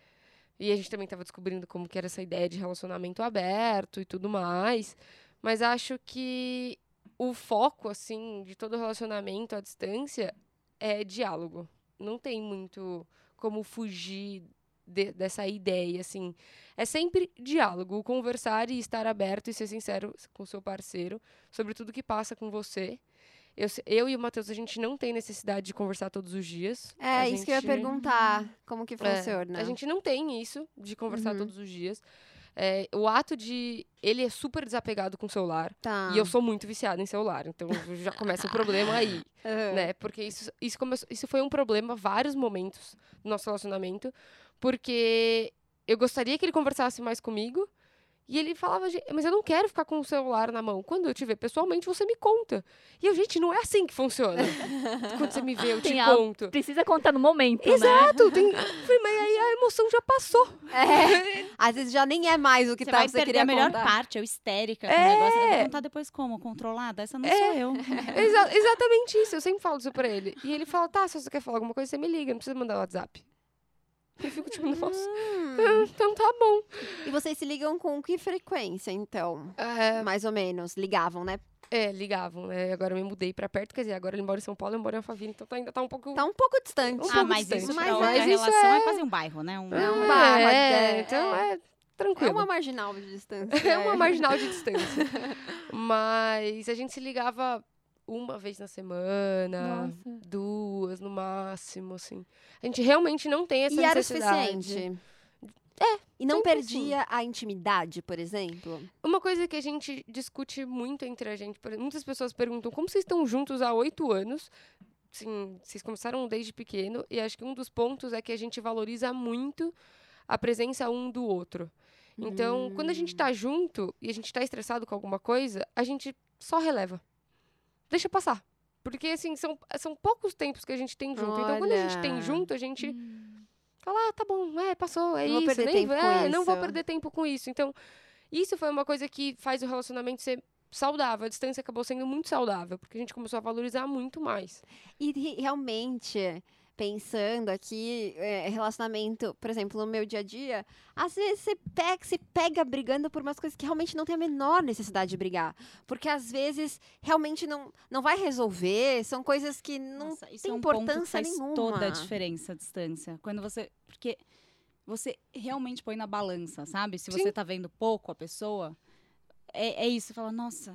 E a gente também tava descobrindo como que era essa ideia de relacionamento aberto e tudo mais. Mas acho que o foco, assim, de todo relacionamento à distância é diálogo. Não tem muito como fugir de- dessa ideia, assim. É sempre diálogo, conversar e estar aberto e ser sincero com o seu parceiro sobre tudo que passa com você. Eu, eu e o Matheus, a gente não tem necessidade de conversar todos os dias. É, A isso que eu ia gente- perguntar. Como que É, funciona? a gente não tem isso de conversar Uhum. todos os dias. É, o ato de. Ele é super desapegado com o celular. Tá. E eu sou muito viciada em celular. Então já começa o problema aí. Aham. né? Porque isso, isso, começou, isso foi um problema vários momentos do nosso relacionamento, porque eu gostaria que ele conversasse mais comigo. E ele falava, "Gente, mas eu não quero ficar com o celular na mão. Quando eu te ver pessoalmente, você me conta. E eu, gente, não é assim que funciona. Quando você me vê, eu te Tem algo- conto. Precisa contar no momento, né? Exato, tem... eu falei, mas aí a emoção já passou. É, às vezes já nem é mais o que Você tá, vai você perder queria a melhor contar. parte, eu histérica É. o negócio. Eu vou contar depois como? Controlada? Essa não sou eu. Exa- exatamente isso, eu sempre falo isso pra ele. E ele fala, tá, se você quer falar alguma coisa, você me liga, não precisa mandar WhatsApp. Eu fico tipo, nossa, Hum. então tá bom. E vocês se ligam com que frequência, então? É, Mais ou menos. Ligavam, né? É, ligavam, né? Agora eu me mudei pra perto, quer dizer, agora ele mora em São Paulo, eu moro em Alphaville, então tá, ainda tá um pouco... Tá um pouco distante. Um ah, pouco mas distante. isso Mas é- mas isso relação é... é- quase um bairro, né? Um... É um bairro, é, é, então é. é É tranquilo. uma marginal de distância. É uma marginal de distância. Mas a gente se ligava uma vez na semana, Nossa. duas no máximo, assim. A gente realmente não tem essa E era o necessidade. suficiente? É. E não perdia a intimidade, por exemplo? Uma coisa que a gente discute muito entre a gente, muitas pessoas perguntam como vocês estão juntos há oito anos. Sim, vocês começaram desde pequeno, e acho que um dos pontos é que a gente valoriza muito a presença um do outro. Então, quando a gente tá junto e a gente tá estressado com alguma coisa, a gente só releva. Deixa passar. Porque, assim, são, são poucos tempos que a gente tem junto. Então, quando a gente tem Olha. junto, a gente fala, ah, tá bom, é, passou, é Não vou isso. perder nem, tempo com é, não vou isso. perder tempo com isso. Então, isso foi uma coisa que faz o relacionamento ser saudável. A distância acabou sendo muito saudável, porque a gente começou a valorizar muito mais. E re- realmente, pensando aqui, é, relacionamento, por exemplo, no meu dia a dia, às vezes você pega, você pega brigando por umas coisas que realmente não tem a menor necessidade de brigar. Porque às vezes realmente não, não vai resolver, são coisas que não Nossa, isso tem é um ponto importância faz nenhuma. toda a diferença a distância. Quando você. Porque você realmente põe na balança, sabe? Se você Sim. tá vendo pouco a pessoa, é, é isso. Você fala, nossa.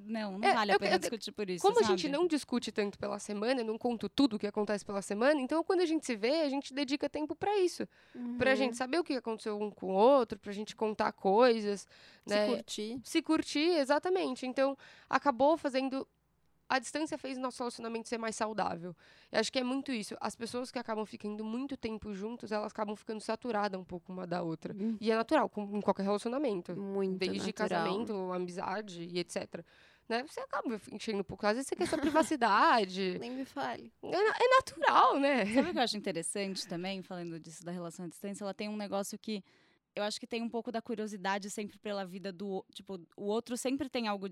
Eu- Não, não É, vale a eu- pena eu- discutir por isso. Como a gente sabe? não discute tanto pela semana, eu não conto tudo o que acontece pela semana, então quando a gente se vê, a gente dedica tempo pra isso. Pra Uhum. gente saber o que aconteceu um com o outro, pra gente contar coisas, se né? curtir. se curtir, exatamente. Então, acabou fazendo. A distância fez o nosso relacionamento ser mais saudável. Eu acho que é muito isso. As pessoas que acabam ficando muito tempo juntos, elas acabam ficando saturadas um pouco uma da outra. Hum. E é natural, como em qualquer relacionamento. Muito Desde natural. casamento, amizade e etc. Né? Você acaba enchendo um pouco. Às vezes você quer sua privacidade. Nem me fale. É, é natural, né? Sabe o que eu acho interessante também, falando disso da relação à distância? Ela tem um negócio que eu acho que tem um pouco da curiosidade sempre pela vida do. Tipo, o outro sempre tem algo.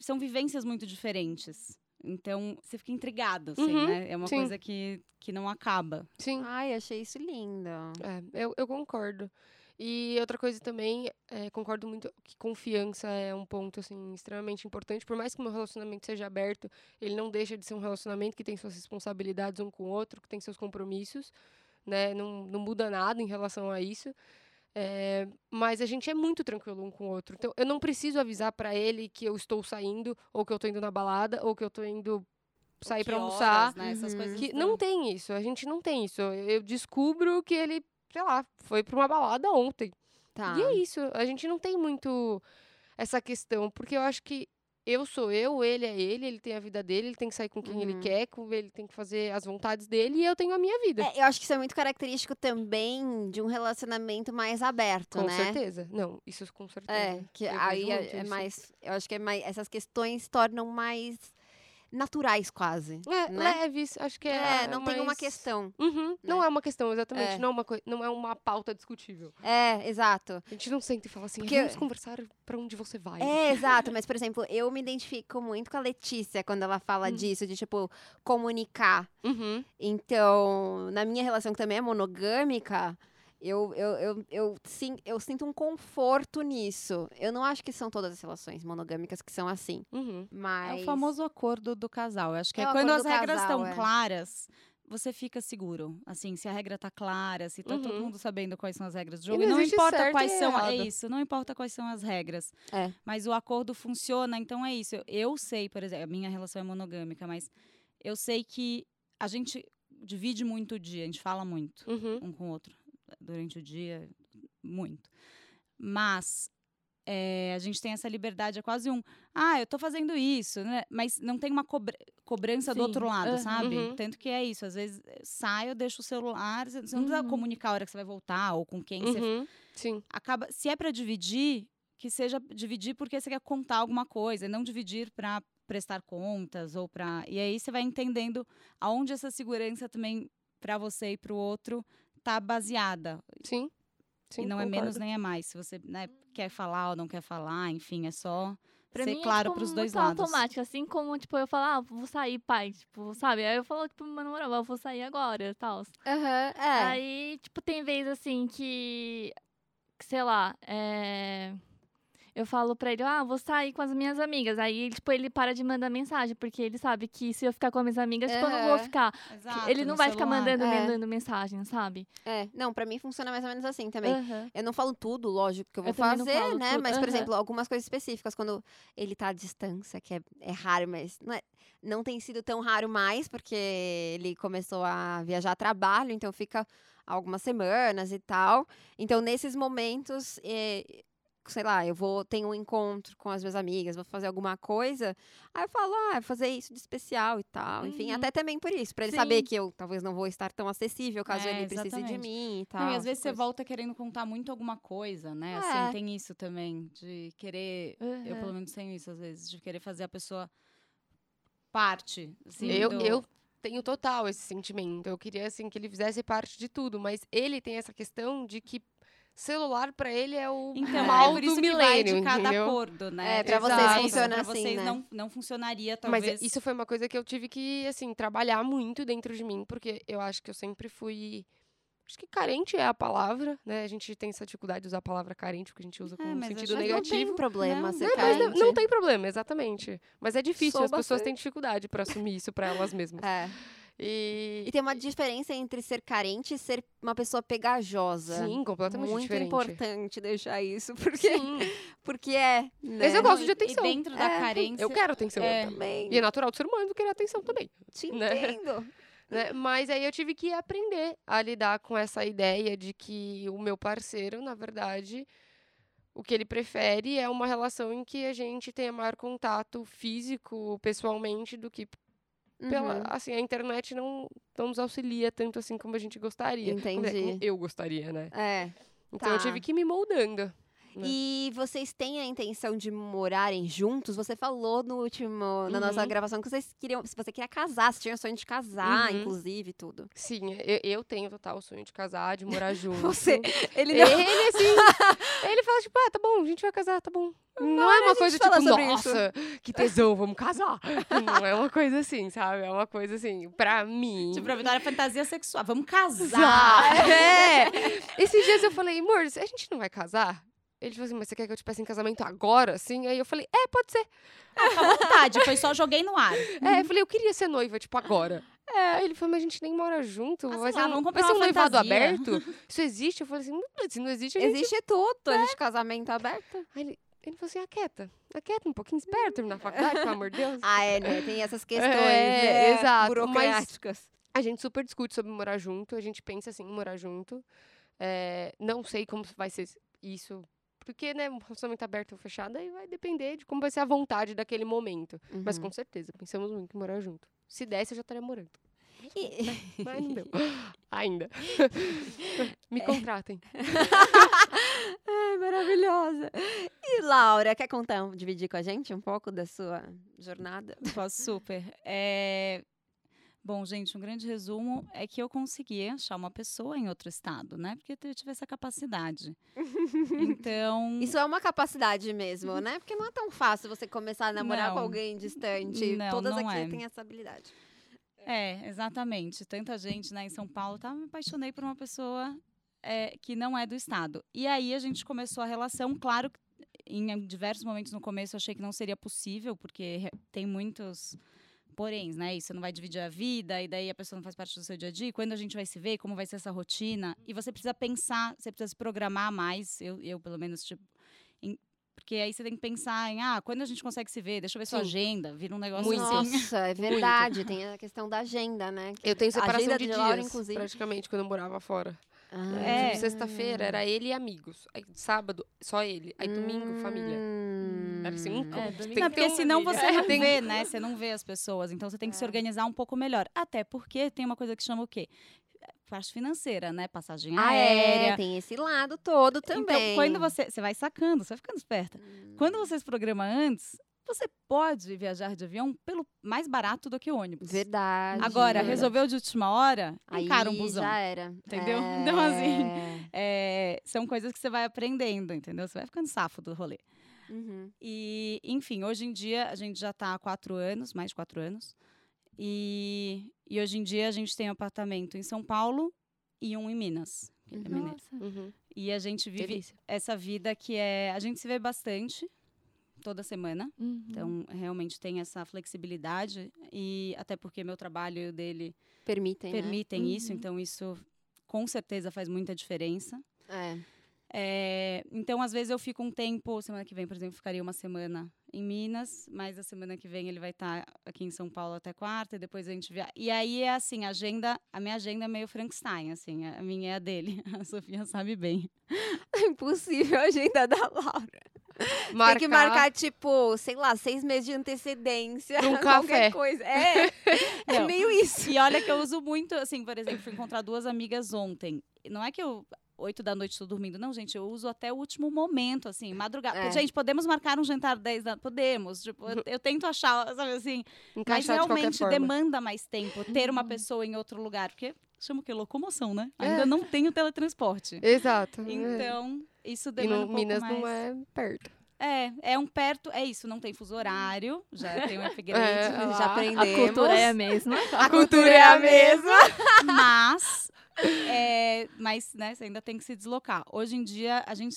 São vivências muito diferentes. Então, você fica intrigado, assim, Uhum, né? É uma sim. coisa que, que não acaba. Sim. Ai, achei isso lindo. É, eu, eu concordo. E outra coisa também, é, concordo muito que confiança é um ponto assim extremamente importante. Por mais que o meu relacionamento seja aberto, ele não deixa de ser um relacionamento que tem suas responsabilidades um com o outro, que tem seus compromissos, né? Não, não muda nada em relação a isso. É, mas a gente é muito tranquilo um com o outro. Então, eu não preciso avisar pra ele que eu estou saindo, ou que eu tô indo na balada, ou que eu tô indo sair pra almoçar. horas, né? Essas Uhum. coisas. Que não tem isso, a gente não tem isso. Eu eu descubro que ele, sei lá, foi pra uma balada ontem. Tá. E é isso, a gente não tem muito essa questão, porque eu acho que eu sou eu, ele é ele, ele tem a vida dele, ele tem que sair com quem ele Uhum. quer, com ele tem que fazer as vontades dele e eu tenho a minha vida. É, eu acho que isso é muito característico também de um relacionamento mais aberto, com né? certeza. Não, isso com certeza. É, que Eu aí é, é mais. Eu acho que é mais. Essas questões tornam mais naturais, quase. É, né? leves, acho que É, é. não tem uma mais- questão. Uhum, Não né? é uma questão, exatamente. É. Não, é uma não é uma pauta discutível. É, exato. A gente não senta e fala assim, Porque- vamos conversar pra onde você vai. É, exato. Mas, por exemplo, eu me identifico muito com a Letícia quando ela fala Hum. disso, de, tipo, comunicar. Uhum. Então, na minha relação que também é monogâmica, eu, eu, eu, eu, sim, eu sinto um conforto nisso. Eu não acho que são todas as relações monogâmicas que são assim. Uhum. Mas. É o famoso acordo do casal. Eu acho que É é, quando as regras casal, estão é. claras, você fica seguro. Assim, se a regra tá clara, se tá todo Uhum. mundo sabendo quais são as regras do E jogo. não não existe importa quais e são. É isso, não importa quais são as regras. É. Mas o acordo funciona, então é isso. Eu, eu sei, por exemplo, a minha relação é monogâmica, mas eu sei que a gente divide muito o dia, a gente fala muito Uhum. um com o outro durante o dia, muito. Mas é, a gente tem essa liberdade, é quase um, ah, eu tô fazendo isso, né? Mas não tem uma cobra- cobrança do Sim, outro lado, aham. sabe? Uhum. Tanto que é isso, às vezes eh, sai, eu deixo o celular, você não precisa Uhum. comunicar a hora que você vai voltar ou com quem você Uhum. Sim. acaba, se é para dividir, que seja dividir porque você quer contar alguma coisa, não dividir para prestar contas ou para e aí você vai entendendo aonde essa segurança também para você e para o outro tá baseada Sim. Sim, e não é concordo. menos nem é mais se você né, quer falar ou não quer falar enfim é só Pra ser mim, claro é, tipo, para os dois muito lados automático, assim como, tipo, eu falar, ah, vou sair, pai, tipo, sabe? Aí eu falo, tipo, meu namorado, eu vou sair agora e tal. Aham, é. Aí, tipo, tem vez assim que, que, sei lá, é, eu falo pra ele, ah, vou sair com as minhas amigas. Aí, tipo, ele para de mandar mensagem, porque ele sabe que se eu ficar com as minhas amigas, tipo, eu não vou ficar. Exato, ele não vai ficar celular. mandando, É. mandando mensagem, sabe? É, não, pra mim funciona mais ou menos assim também. Aham. Eu não falo tudo, lógico, que eu vou Eu fazer, né? tudo, Mas, por aham. exemplo, algumas coisas específicas, quando ele tá à distância, que é, é raro, mas não, é- não tem sido tão raro mais, porque ele começou a viajar a trabalho, então fica algumas semanas e tal. Então, nesses momentos, eh, sei lá, eu vou, tenho um encontro com as minhas amigas, vou fazer alguma coisa, aí eu falo, ah, vou fazer isso de especial e tal. Enfim, Uhum. até também por isso, pra ele saber Sim. que eu talvez não vou estar tão acessível caso É, ele precise de exatamente. mim e tal. Não, e às vezes você coisas. volta querendo contar muito alguma coisa, né? É. Assim, tem isso também, de querer Eu, Aham. pelo menos, tenho isso às vezes, de querer fazer a pessoa parte. Assim, Eu, do- eu tenho total esse sentimento. Eu queria, assim, que ele fizesse parte de tudo. Mas ele tem essa questão de que celular pra ele é o Então, mal é por do isso que vai milênio, de cada entendeu? acordo, né? É, pra vocês funciona pra assim, vocês né? não, não funcionaria, Mas talvez. é- isso foi uma coisa que eu tive que, assim, trabalhar muito dentro de mim, porque eu acho que eu sempre fui. Acho que carente é a palavra, né? A gente tem essa dificuldade de usar a palavra carente, porque a gente usa com É, um mas sentido que Não negativo. tem problema Não, ser Não, mas não, carente. não tem problema, exatamente. Mas é difícil, Sou as pessoas bastante. têm dificuldade pra assumir isso pra elas mesmas. É. E. E tem uma diferença entre ser carente e ser uma pessoa pegajosa. Sim, completamente Muito diferente. importante deixar isso, porque, Sim. porque é. Mas né? eu gosto de atenção. E dentro da É, carência. Eu quero atenção. É. também. E é natural do ser humano querer atenção também. Te né? entendo. né? Mas aí eu tive que aprender a lidar com essa ideia de que o meu parceiro, na verdade, o que ele prefere é uma relação em que a gente tenha maior contato físico, pessoalmente, do que pela. Uhum. Assim, a internet não, não nos auxilia tanto assim como a gente gostaria. Entendi. Como eu gostaria, né? É. Então eu Tá. tive que ir me moldando. Né? E vocês têm a intenção de morarem juntos? Você falou no último, na nossa Uhum. gravação que vocês queriam, se você queria casar, você tinha o sonho de casar, Uhum. inclusive, tudo. Sim, eu, eu tenho total sonho de casar, de morar junto. Você, ele Ele, assim, ele fala, tipo, ah, tá bom, a gente vai casar, tá bom. Não é uma coisa tipo, nossa, que tesão, vamos casar. Não é uma coisa assim, sabe? É uma coisa assim, pra mim. Tipo, a Vitória é fantasia sexual. Vamos. Casar. É. Esses dias eu falei, amor, a gente não vai casar? Ele falou assim, mas você quer que eu te peça em casamento agora, assim? Aí eu falei, é, pode ser. Fica à vontade, foi só joguei no ar. É, eu falei, eu queria ser noiva, tipo, agora. Aí ele falou, mas a gente nem mora junto. Ah, vai ser lá, um, vamos vai ser um uma noivado fantasia." aberto? Isso existe? Eu falei assim, "Não, se não existe, a gente Existe tudo, de casamento aberto. Aí ele, ele falou assim, aquieta, aquieta um pouquinho, espera terminar a faculdade, pelo amor de Deus. Ah, é, né? Tem essas questões É, né, exato, burocráticas. A gente super discute sobre morar junto, a gente pensa assim em morar junto. É, não sei como vai ser isso, porque, né, um relacionamento aberto ou fechado, aí vai depender de como vai ser a vontade daquele momento. Mas Uhum. com certeza, pensamos muito em morar junto. Se desse, eu já estaria morando. E- Mas não deu. Ainda. Me É. contratem. Ai, maravilhosa. E Laura, quer contar, dividir com a gente um pouco da sua jornada? Posso super. É, Bom, gente, um grande resumo é que eu consegui achar uma pessoa em outro estado, né? Porque eu tive essa capacidade. Então. Isso é uma capacidade mesmo, né? Porque não é tão fácil você começar a namorar com Não. alguém distante. Não, Todas não aqui é. têm essa habilidade. É, exatamente. Tanta gente né, em São Paulo, tá? Me apaixonei por uma pessoa é, que não é do estado. E aí a gente começou a relação, claro, que em diversos momentos no começo eu achei que não seria possível, porque tem muitos poréns, né? Isso, você não vai dividir a vida, e daí a pessoa não faz parte do seu dia a dia. Quando a gente vai se ver, como vai ser essa rotina? E você precisa pensar, você precisa se programar mais. Eu, eu pelo menos, tipo. em- porque aí você tem que pensar em, ah, quando a gente consegue se ver? Deixa eu ver sua Sim. agenda. Vira um negócio Muito. assim. Nossa, é verdade. Tem a questão da agenda, né? Eu tenho separação agenda de de dias, Laura, inclusive. praticamente, quando eu morava fora. Ah. É. Tipo, sexta-feira era ele e amigos. Aí, sábado, só ele. Aí domingo, família. Hum. Era assim, um É, tem domingo- que Não, ter porque senão família. você É, não tem- vê, né? Você não vê as pessoas. Então você tem que se É. organizar um pouco melhor. Até porque tem uma coisa que chama o quê? Parte financeira, né? Passagem Ah, aérea. é, tem esse lado todo também. Então, quando você. Você vai sacando, você vai ficando esperta. Hum. Quando você se programa antes, você pode viajar de avião pelo mais barato do que ônibus. Verdade. Agora, resolveu de última hora, Aí encara um busão. já era. Entendeu? É... Então, assim, É, são coisas que você vai aprendendo, entendeu? Você vai ficando safo do rolê. Uhum. E, enfim, hoje em dia a gente já está há quatro anos, mais de quatro anos. E, e hoje em dia a gente tem um apartamento em São Paulo e um em Minas. que é mineiro. Nossa. Uhum. E a gente vive Delícia. essa vida que é. A gente se vê bastante toda semana. Uhum. Então, realmente tem essa flexibilidade. E até porque meu trabalho e o dele Permitem, permitem isso. Uhum. Então, isso com certeza faz muita diferença. né? É, então, às vezes eu fico um tempo, semana que vem, por exemplo, ficaria uma semana em Minas, mas a semana que vem ele vai estar aqui em São Paulo até quarta, e depois a gente via. E aí é assim, a agenda, a minha agenda é meio Frankenstein, assim, a minha é a dele. A Sofia sabe bem. É. Impossível a agenda da Laura. Marcar, Tem que marcar, tipo, sei lá, seis meses de antecedência. Um café. coisa. É, é Não. meio isso. E olha que eu uso muito, assim, por exemplo, fui encontrar duas amigas ontem. Não é que eu oito da noite estou dormindo, não, gente, eu uso até o último momento, assim, madrugada. É. Gente, podemos marcar um jantar 10 da podemos, tipo, eu, eu tento achar, sabe assim, Mas encaixar de qualquer realmente forma. demanda mais tempo ter uma pessoa em outro lugar, porque chama o quê? Locomoção, né? É. Ainda não tenho teletransporte. Exato. é. Então, isso E demanda no um pouco Minas mais. não é perto. É, é um perto, é isso, não tem fuso horário, já tem um upgrade, É, Já aprendemos. A cultura é a mesma. A cultura é a mesma. mas, é, mas, né, você ainda tem que se deslocar. Hoje em dia, a gente,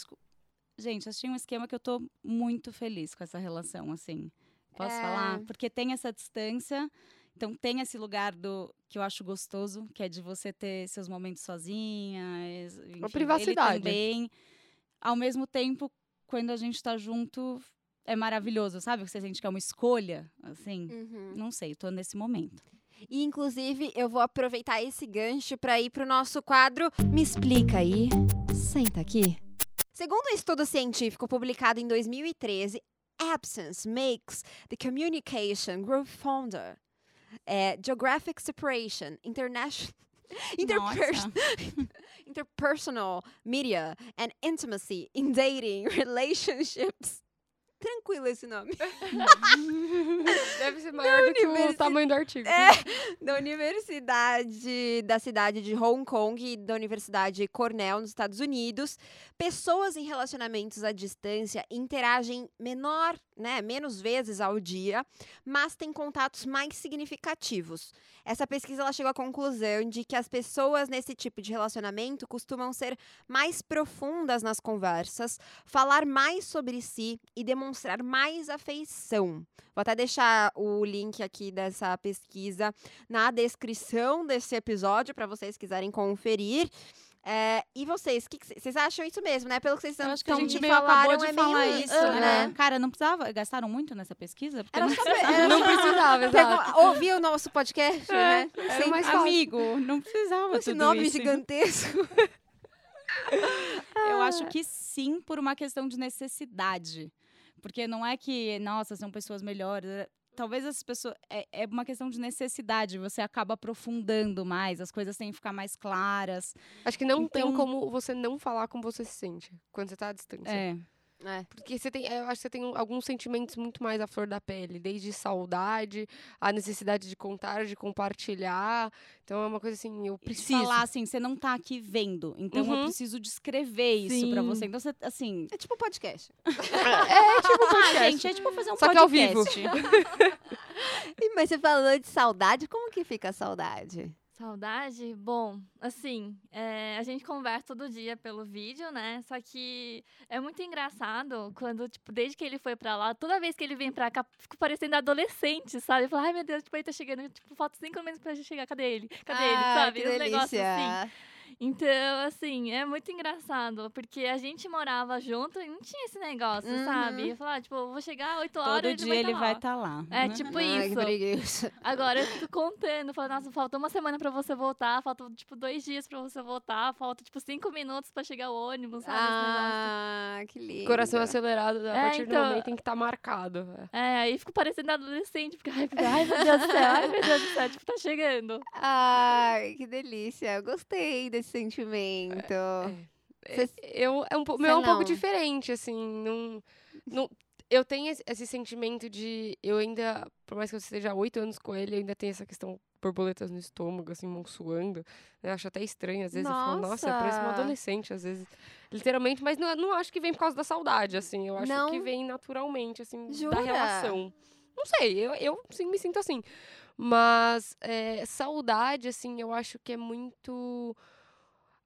gente, achei um esquema que eu tô muito feliz com essa relação, assim, posso É. falar? Porque tem essa distância, então tem esse lugar do que eu acho gostoso, que é de você ter seus momentos sozinha, enfim, ele privacidade. também. Ao mesmo tempo, quando a gente tá junto, é maravilhoso, sabe? Você sente que é uma escolha, assim. Uhum. Não sei, tô nesse momento. E, inclusive, eu vou aproveitar esse gancho para ir para o nosso quadro Me Explica aí. Senta aqui. Segundo um estudo científico publicado em 2013, absence makes the communication grow fonder. É, geographic separation, international. Interpers- Nossa. Interpersonal media and intimacy in dating relationships. Tranquilo esse nome. Deve ser maior do que o tamanho do artigo. É, da Universidade da cidade de Hong Kong e da Universidade Cornell nos Estados Unidos, pessoas em relacionamentos à distância interagem menor, né, menos vezes ao dia, mas têm contatos mais significativos. Essa pesquisa ela chegou à conclusão de que as pessoas nesse tipo de relacionamento costumam ser mais profundas nas conversas, falar mais sobre si e demonstrar mais afeição. Vou até deixar o link aqui dessa pesquisa na descrição desse episódio para vocês quiserem conferir. É, e vocês, que vocês acham isso mesmo, né? Pelo que vocês estão acho que a gente meio falaram, acabou de é meio falar isso, isso, né? né? Cara, não precisava. Gastaram muito nessa pesquisa? Era não só, precisava. era Não precisava, exato. pegou- ouvir o nosso podcast, né? era Sem mais fácil. Amigo, não precisava esse tudo nome isso. gigantesco. Eu acho que sim, por uma questão de necessidade. Porque não é que, nossa, são pessoas melhores. Talvez essas pessoas. É, é uma questão de necessidade. Você acaba aprofundando mais, as coisas têm que ficar mais claras. Acho que não tem Então- como você não falar como você se sente quando você tá à distância. É. É. Porque você tem, eu acho que você tem alguns sentimentos muito mais à flor da pele, desde saudade, a necessidade de contar, de compartilhar. Então é uma coisa assim, eu E preciso. falar assim, você não tá aqui vendo. Então eu Uhum. preciso descrever isso pra Sim. você. Então você, assim. É tipo podcast. É tipo Ah, podcast. gente, é tipo fazer um Só que ao vivo. podcast. Mas você falou de saudade, como que fica a saudade? Saudade? Bom, assim, é, a gente conversa todo dia pelo vídeo, né? Só que é muito engraçado quando, tipo, desde que ele foi pra lá, toda vez que ele vem pra cá, fico parecendo adolescente, sabe? Eu falo, ai meu Deus, tipo, ele tá chegando, tipo, falta cinco minutos pra gente chegar, cadê ele? Cadê ele, Ah, sabe? Que negócios delícia. assim. Então, assim, é muito engraçado, porque a gente morava junto e não tinha esse negócio, Uhum. sabe? Eu falava, tipo, vou chegar 8 horas Todo ele dia vai ele tá vai estar lá. É, né? tipo Ai, isso. Agora eu fico contando, falando, nossa, falta uma semana pra você voltar, falta, tipo, dois dias pra você voltar, falta, tipo, cinco minutos pra chegar o ônibus, sabe? Ah, que lindo. Coração acelerado a É, partir então- do momento em que tá marcado. é. É, aí fico parecendo adolescente, porque, ai, ai, meu Deus do céu, ai, meu Deus do céu, tipo, tá chegando. Ai, que delícia. Eu gostei desse sentimento. Cês- Eu, é um, meu é um pouco diferente, assim. Não, não, eu tenho esse, esse sentimento de. Eu ainda, por mais que eu esteja há oito anos com ele, eu ainda tenho essa questão borboletas no estômago, assim, mão suando. Eu acho até estranho, às vezes. Eu falo, nossa, eu pareço uma Nossa. adolescente, às vezes. Literalmente, mas não, não acho que vem por causa da saudade, assim. Eu acho Não? que vem naturalmente, assim, Jura? da relação. Não sei, eu, eu sim me sinto assim. Mas é, saudade, assim, eu acho que é muito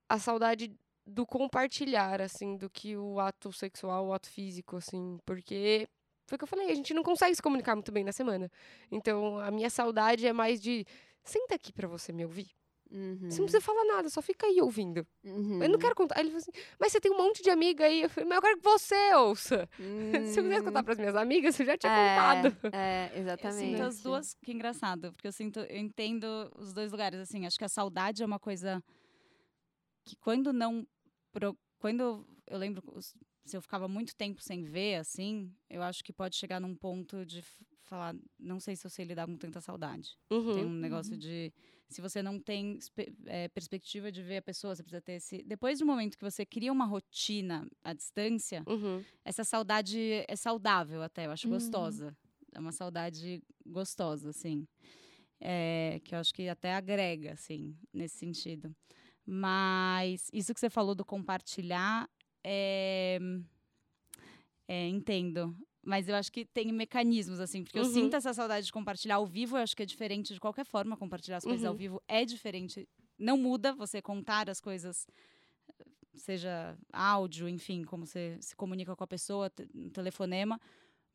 a saudade do compartilhar, assim, do que o ato sexual, o ato físico, assim, porque foi o que eu falei, a gente não consegue se comunicar muito bem na semana. Então, a minha saudade é mais de senta aqui pra você me ouvir. Uhum, Você não precisa falar nada, só fica aí ouvindo. uhum. Eu não quero contar. Aí ele falou assim, mas você tem um monte de amiga aí. Eu falei, mas eu quero que você ouça. Se eu quisesse contar pras minhas amigas, eu já tinha contado. Hum. É, Eu exatamente. sinto as duas, que engraçado, porque eu sinto, eu entendo os dois lugares, assim, acho que a saudade é uma coisa que quando não, quando eu lembro, se eu ficava muito tempo sem ver, assim, eu acho que pode chegar num ponto de falar, não sei se eu sei lidar com tanta saudade. Uhum. Tem um negócio de, se você não tem eh, perspectiva de ver a pessoa, você precisa ter esse, depois do momento que você cria uma rotina à distância, Uhum. essa saudade é saudável até, eu acho Uhum. gostosa. É uma saudade gostosa, assim. É, que eu acho que até agrega, assim, nesse sentido. Mas isso que você falou do compartilhar, é, é, entendo. Mas eu acho que tem mecanismos, assim, porque eu Uhum. sinto essa saudade de compartilhar ao vivo, eu acho que é diferente de qualquer forma, compartilhar as coisas ao Uhum. vivo é diferente. Não muda você contar as coisas seja áudio, enfim, como você se comunica com a pessoa, um telefonema.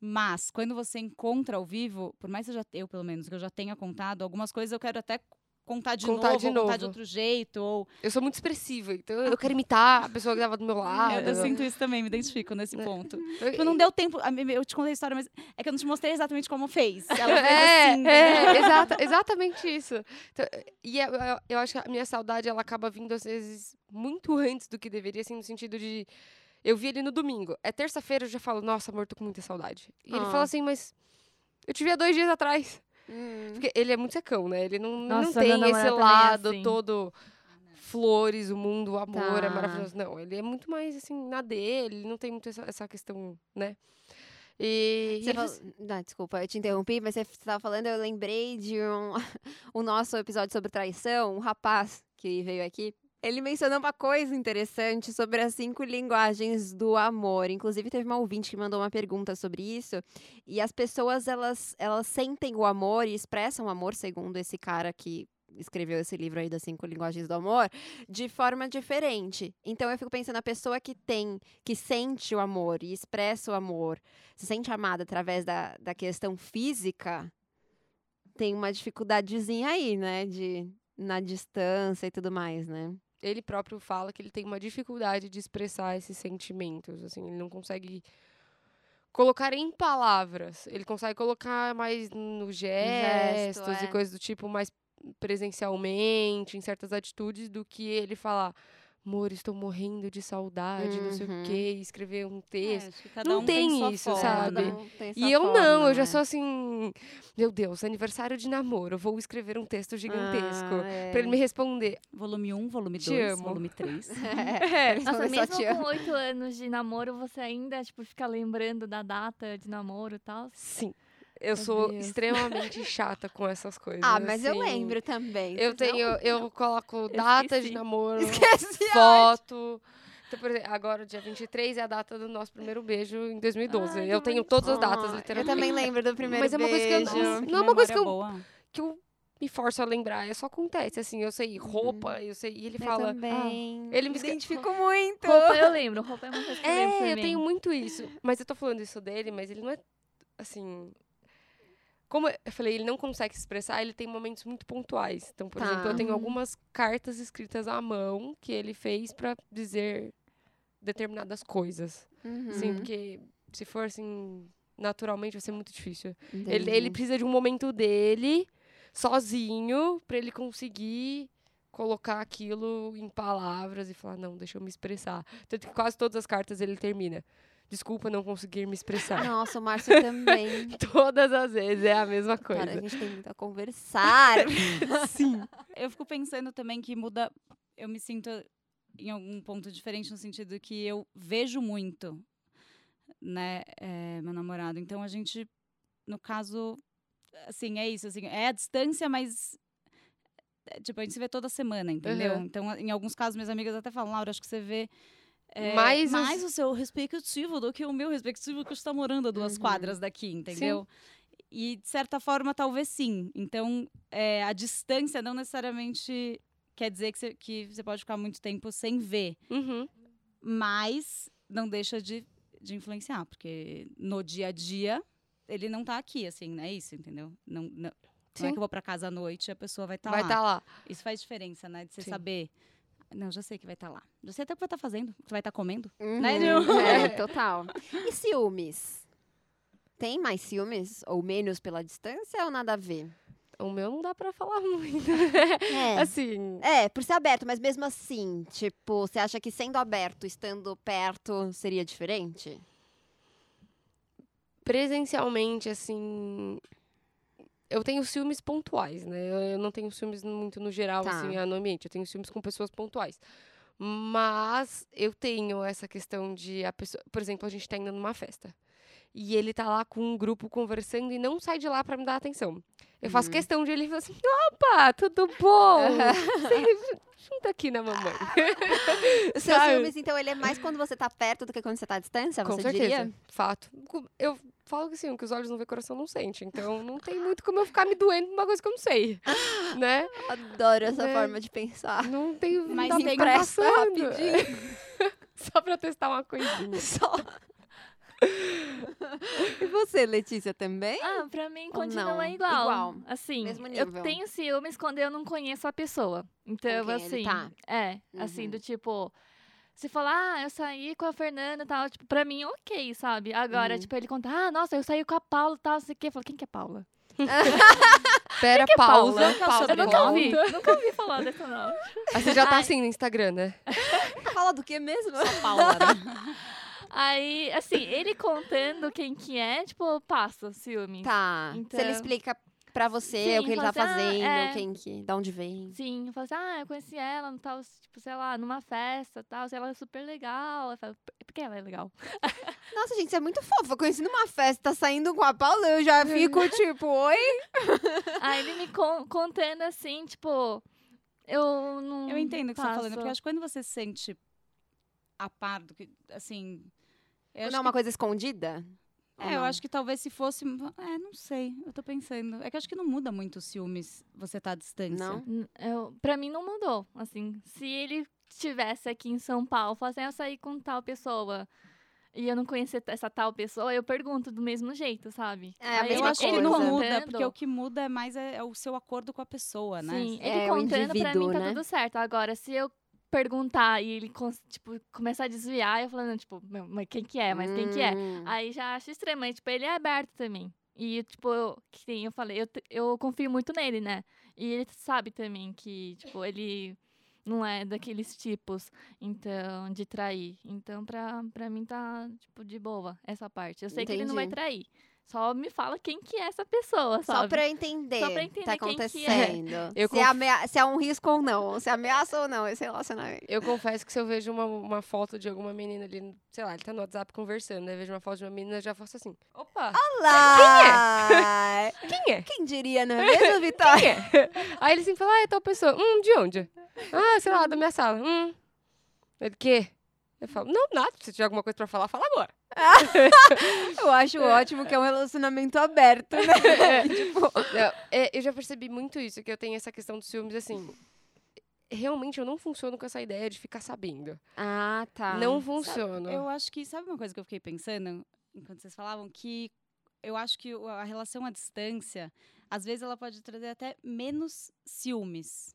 Mas quando você encontra ao vivo, por mais que eu, já, eu pelo menos, que eu já tenha contado, algumas coisas eu quero até contar de Contar novo, de ou contar de novo. outro jeito, ou Eu sou muito expressiva, então eu quero imitar a pessoa que tava do meu lado. eu, eu sinto isso também, me identifico nesse É. ponto. Eu- Tipo, não deu tempo, eu te contei a história, mas é que eu não te mostrei exatamente como fez. Ela fez é, assim. é, exata- exatamente isso. Então, e eu, eu- eu acho que a minha saudade, ela acaba vindo, às vezes, muito antes do que deveria, assim, no sentido de... Eu vi ele no domingo. É terça-feira, eu já falo, nossa, amor, tô com muita saudade. E ele Ah. fala assim, mas eu te vi há dois dias atrás. Hum. Porque ele é muito secão, né? Ele não, não Nossa, tem meu namorado esse é lado assim. todo flores, o mundo, o amor, Tá. é maravilhoso. Não, ele é muito mais, assim, na dele, ele não tem muito essa, essa questão, né? E, Você falou... Não, desculpa, eu te interrompi, mas você estava falando, eu lembrei de um o nosso episódio sobre traição, um rapaz que veio aqui. Ele mencionou uma coisa interessante sobre as cinco linguagens do amor. Inclusive, teve uma ouvinte que mandou uma pergunta sobre isso. E as pessoas, elas, elas sentem o amor e expressam o amor, segundo esse cara que escreveu esse livro aí das cinco linguagens do amor, de forma diferente. Então, eu fico pensando, a pessoa que tem, que sente o amor e expressa o amor, se sente amada através da, da questão física, tem uma dificuldadezinha aí, né? De na distância e tudo mais, né? Ele próprio fala que ele tem uma dificuldade de expressar esses sentimentos, assim, ele não consegue colocar em palavras. Ele consegue colocar mais nos gesto, gestos e é. coisas do tipo mais presencialmente, em certas atitudes, do que ele falar, amor, estou morrendo de saudade, não sei Uhum. o quê, e escrever um É, texto. acho que cada Não um tem sua isso, forma, sabe? né? Um tem E eu forma, não, eu já né? sou assim, meu Deus, aniversário de namoro, eu vou escrever um texto gigantesco. Ah, é. Pra ele me responder. Volume 1, volume Te 2, amo. volume 3. É, eles Nossa, mesmo com oito anos de namoro, você ainda, tipo, fica lembrando da data de namoro e tal? Sim. Eu Meu sou Deus. extremamente chata com essas coisas. Ah, mas eu assim. lembro também. Eu tenho, não? eu coloco data de namoro, Esqueci. foto. Então, por exemplo, agora, dia 23 é a data do nosso primeiro beijo em 2012. Ai, eu que tenho todas as datas, Ah, literalmente. Eu também lembro do primeiro Mas é uma coisa que eu beijo. não- Que não é uma coisa que eu- boa. que eu me forço a lembrar. É só acontece, assim, eu sei roupa, eu sei. E ele Eu fala. também. ele me identifico muito. Roupa eu lembro, roupa é uma coisa que eu lembro É, eu também. tenho muito isso. Mas eu tô falando isso dele, mas ele não é assim. Como eu falei, ele não consegue se expressar, ele tem momentos muito pontuais. Então, por Tá. exemplo, eu tenho Uhum. algumas cartas escritas à mão que ele fez pra dizer determinadas coisas. Uhum. Assim, porque se for assim, naturalmente vai ser muito difícil. Ele, Entendi. ele precisa de um momento dele, sozinho, pra ele conseguir colocar aquilo em palavras e falar, não, deixa eu me expressar. Tanto que quase todas as cartas ele termina. Desculpa não conseguir me expressar. Nossa, o Márcio também. Todas as vezes é a mesma coisa. Cara, a gente tem muito a conversar. Sim. Eu fico pensando também que muda. Eu me sinto em algum ponto diferente no sentido que eu vejo muito, né, eh, meu namorado. Então a gente, no caso, assim, é isso, assim, é a distância, mas é, tipo, a gente se vê toda semana, entendeu? Aham. Então, em alguns casos, minhas amigas até falam, Laura, acho que você vê é, Mais os- mais o seu respectivo do que o meu respectivo que está morando a duas Uhum. quadras daqui, entendeu? E, de certa forma, talvez sim. Então, é, a distância não necessariamente quer dizer que você, que você pode ficar muito tempo sem ver, Uhum. mas não deixa de, de influenciar, porque no dia a dia ele não tá aqui, assim, não é isso, entendeu? Não, não, não é Sim. que eu vou pra casa à noite e a pessoa vai estar Vai lá. estar lá. Isso faz diferença, né? De você Sim. saber. Não, já sei que vai estar lá. Já sei até o que vai estar fazendo, o que vai estar comendo. Uhum. Né, Ju? É, total. E ciúmes? Tem mais ciúmes ou menos pela distância ou nada a ver? O meu não dá pra falar muito. É. Assim, É, por ser aberto, mas mesmo assim, tipo, você acha que sendo aberto, estando perto, seria diferente? presencialmente, assim. Eu tenho ciúmes pontuais, né? Eu, não tenho ciúmes muito no geral, Tá. assim, no ambiente. Eu tenho ciúmes com pessoas pontuais. Mas eu tenho essa questão de a pessoa. Por exemplo, a gente tá indo numa festa. E ele tá lá com um grupo conversando e não sai de lá pra me dar atenção. Eu faço Uhum. questão de ele falar assim: opa, tudo bom? Você Junta aqui na mamãe. O seu Sabe? ciúmes, então, ele é mais quando você tá perto do que quando você tá à distância, Com você certeza. diria? Fato. Eu falo que assim, o que os olhos não vê, o coração não sente. Então não tem muito como eu ficar me doendo numa coisa que eu não sei. né? Adoro essa É. forma de pensar. Não tenho. Mas tá tem me pressa passando. rapidinho. Só pra testar uma coisinha. Só. e você, Letícia, também? Ah, pra mim continua igual. Igual. Assim, Mesmo eu nível. tenho ciúmes quando eu não conheço a pessoa. Então, quem ele assim, tá. é, assim, Uhum. do tipo, se falar, ah, eu saí com a Fernanda e tal, tipo, pra mim, ok, sabe? Agora, Uhum. tipo, ele conta, ah, nossa, eu saí com a Paula e tal, não sei o quê. Eu falo, quem que é Paula? Pera, que é pausa. Paula? pausa. Eu nunca ouvi, nunca ouvi falar dessa não. Aí você já tá Ai. assim no Instagram, né? Fala do que mesmo? Paula, né? Aí, assim, ele contando quem que é, tipo, passa ciúmes. Tá. Se ele Então- explica pra você Sim, o que ele tá assim, ah, fazendo, é. quem que, da onde vem. Sim, eu falo assim, ah, eu conheci ela no tal, tipo, sei lá, numa festa e tal, sei ela é super legal. Eu falo, por que ela é legal? Nossa, gente, você é muito fofa. Eu conheci numa festa, tá saindo com a Paula, eu já fico tipo, oi? Aí ele me con- contando assim, tipo, eu não. Eu entendo o que você tá falando, porque eu acho que quando você se sente a par do que, assim... Eu não é que uma coisa escondida? É, eu não? acho que talvez se fosse. É, não sei. Eu tô pensando. É que eu acho que não muda muito os ciúmes você tá à distância. Não? Eu, pra mim não mudou. Assim, se ele estivesse aqui em São Paulo, falasse, "Ah, eu saí com tal pessoa. E eu não conhecer essa tal pessoa, eu pergunto do mesmo jeito, sabe? É a Aí mesma eu acho que coisa. não contando- muda, porque o que muda é mais é, é o seu acordo com a pessoa, né? Sim, É, ele o contando pra mim tá né? tudo certo. Agora, se eu perguntar e ele, tipo, começar a desviar, eu falando, tipo, "Meu, mas quem que é? Mas quem que é? Hum. Aí já acho mas, tipo, ele é aberto também. E, tipo, eu, que nem eu falei, eu, eu confio muito nele, né? E ele sabe também que, tipo, ele não é daqueles tipos, então, de trair. Então, pra, pra mim tá, tipo, de boa essa parte. Eu sei que ele não vai Entendi. trair. Só me fala quem que é essa pessoa, Só sabe? pra eu entender Só pra o que entender tá quem que é. acontecendo. Eu se, é conf- amea- se é um risco ou não. Se ameaça ou não esse relacionamento. Eu confesso que se eu vejo uma, uma foto de alguma menina ali, sei lá, ele tá no WhatsApp conversando, né? Eu vejo uma foto de uma menina, eu já faço assim. Opa! Olá! Quem é? Quem diria, não é mesmo, Vitória? Quem é? Aí ele assim fala, ah, é tal pessoa. Hum, de onde? Ah, sei lá, da minha sala. Hum. Ele, quê? Eu falo, não, nada. Se tiver alguma coisa pra falar, fala agora. Eu acho ótimo que é um relacionamento aberto, né? tipo, Não, é, eu já percebi muito isso, que eu tenho essa questão dos ciúmes, assim. Realmente eu não funciono com essa ideia de ficar sabendo. ah, tá. Não funciona. Eu acho que, sabe uma coisa que eu fiquei pensando enquanto vocês falavam? Que eu acho que a relação à distância, às vezes ela pode trazer até menos ciúmes.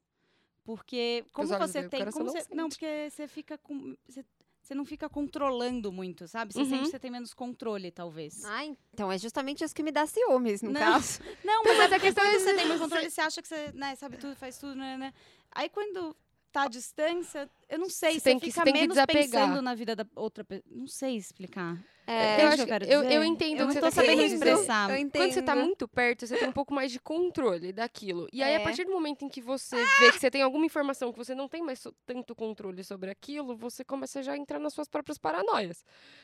Porque como você tem. como não você- não, porque você fica com. Você, você não fica controlando muito, sabe? Você sente Uhum. que você tem menos controle, talvez. Ah, então é justamente isso que me dá ciúmes, no Não. caso. Não, mas, Mas a questão é você tem mais controle, você acha que você né, sabe tudo, faz tudo, né, né? Aí quando tá à distância, eu não sei, Você você, tem que- fica você tem que menos desapegar. pensando na vida da outra pessoa. Não sei explicar. É, eu, o que acho, eu eu, eu dizer? entendo Eu não que você tô tá sabendo expressar. Eu entendo. Quando você tá muito perto, você tem um pouco mais de controle daquilo. E aí, É. a partir do momento em que você vê que você tem alguma informação que você não tem mais so- tanto controle sobre aquilo, você começa já a entrar nas suas próprias paranoias.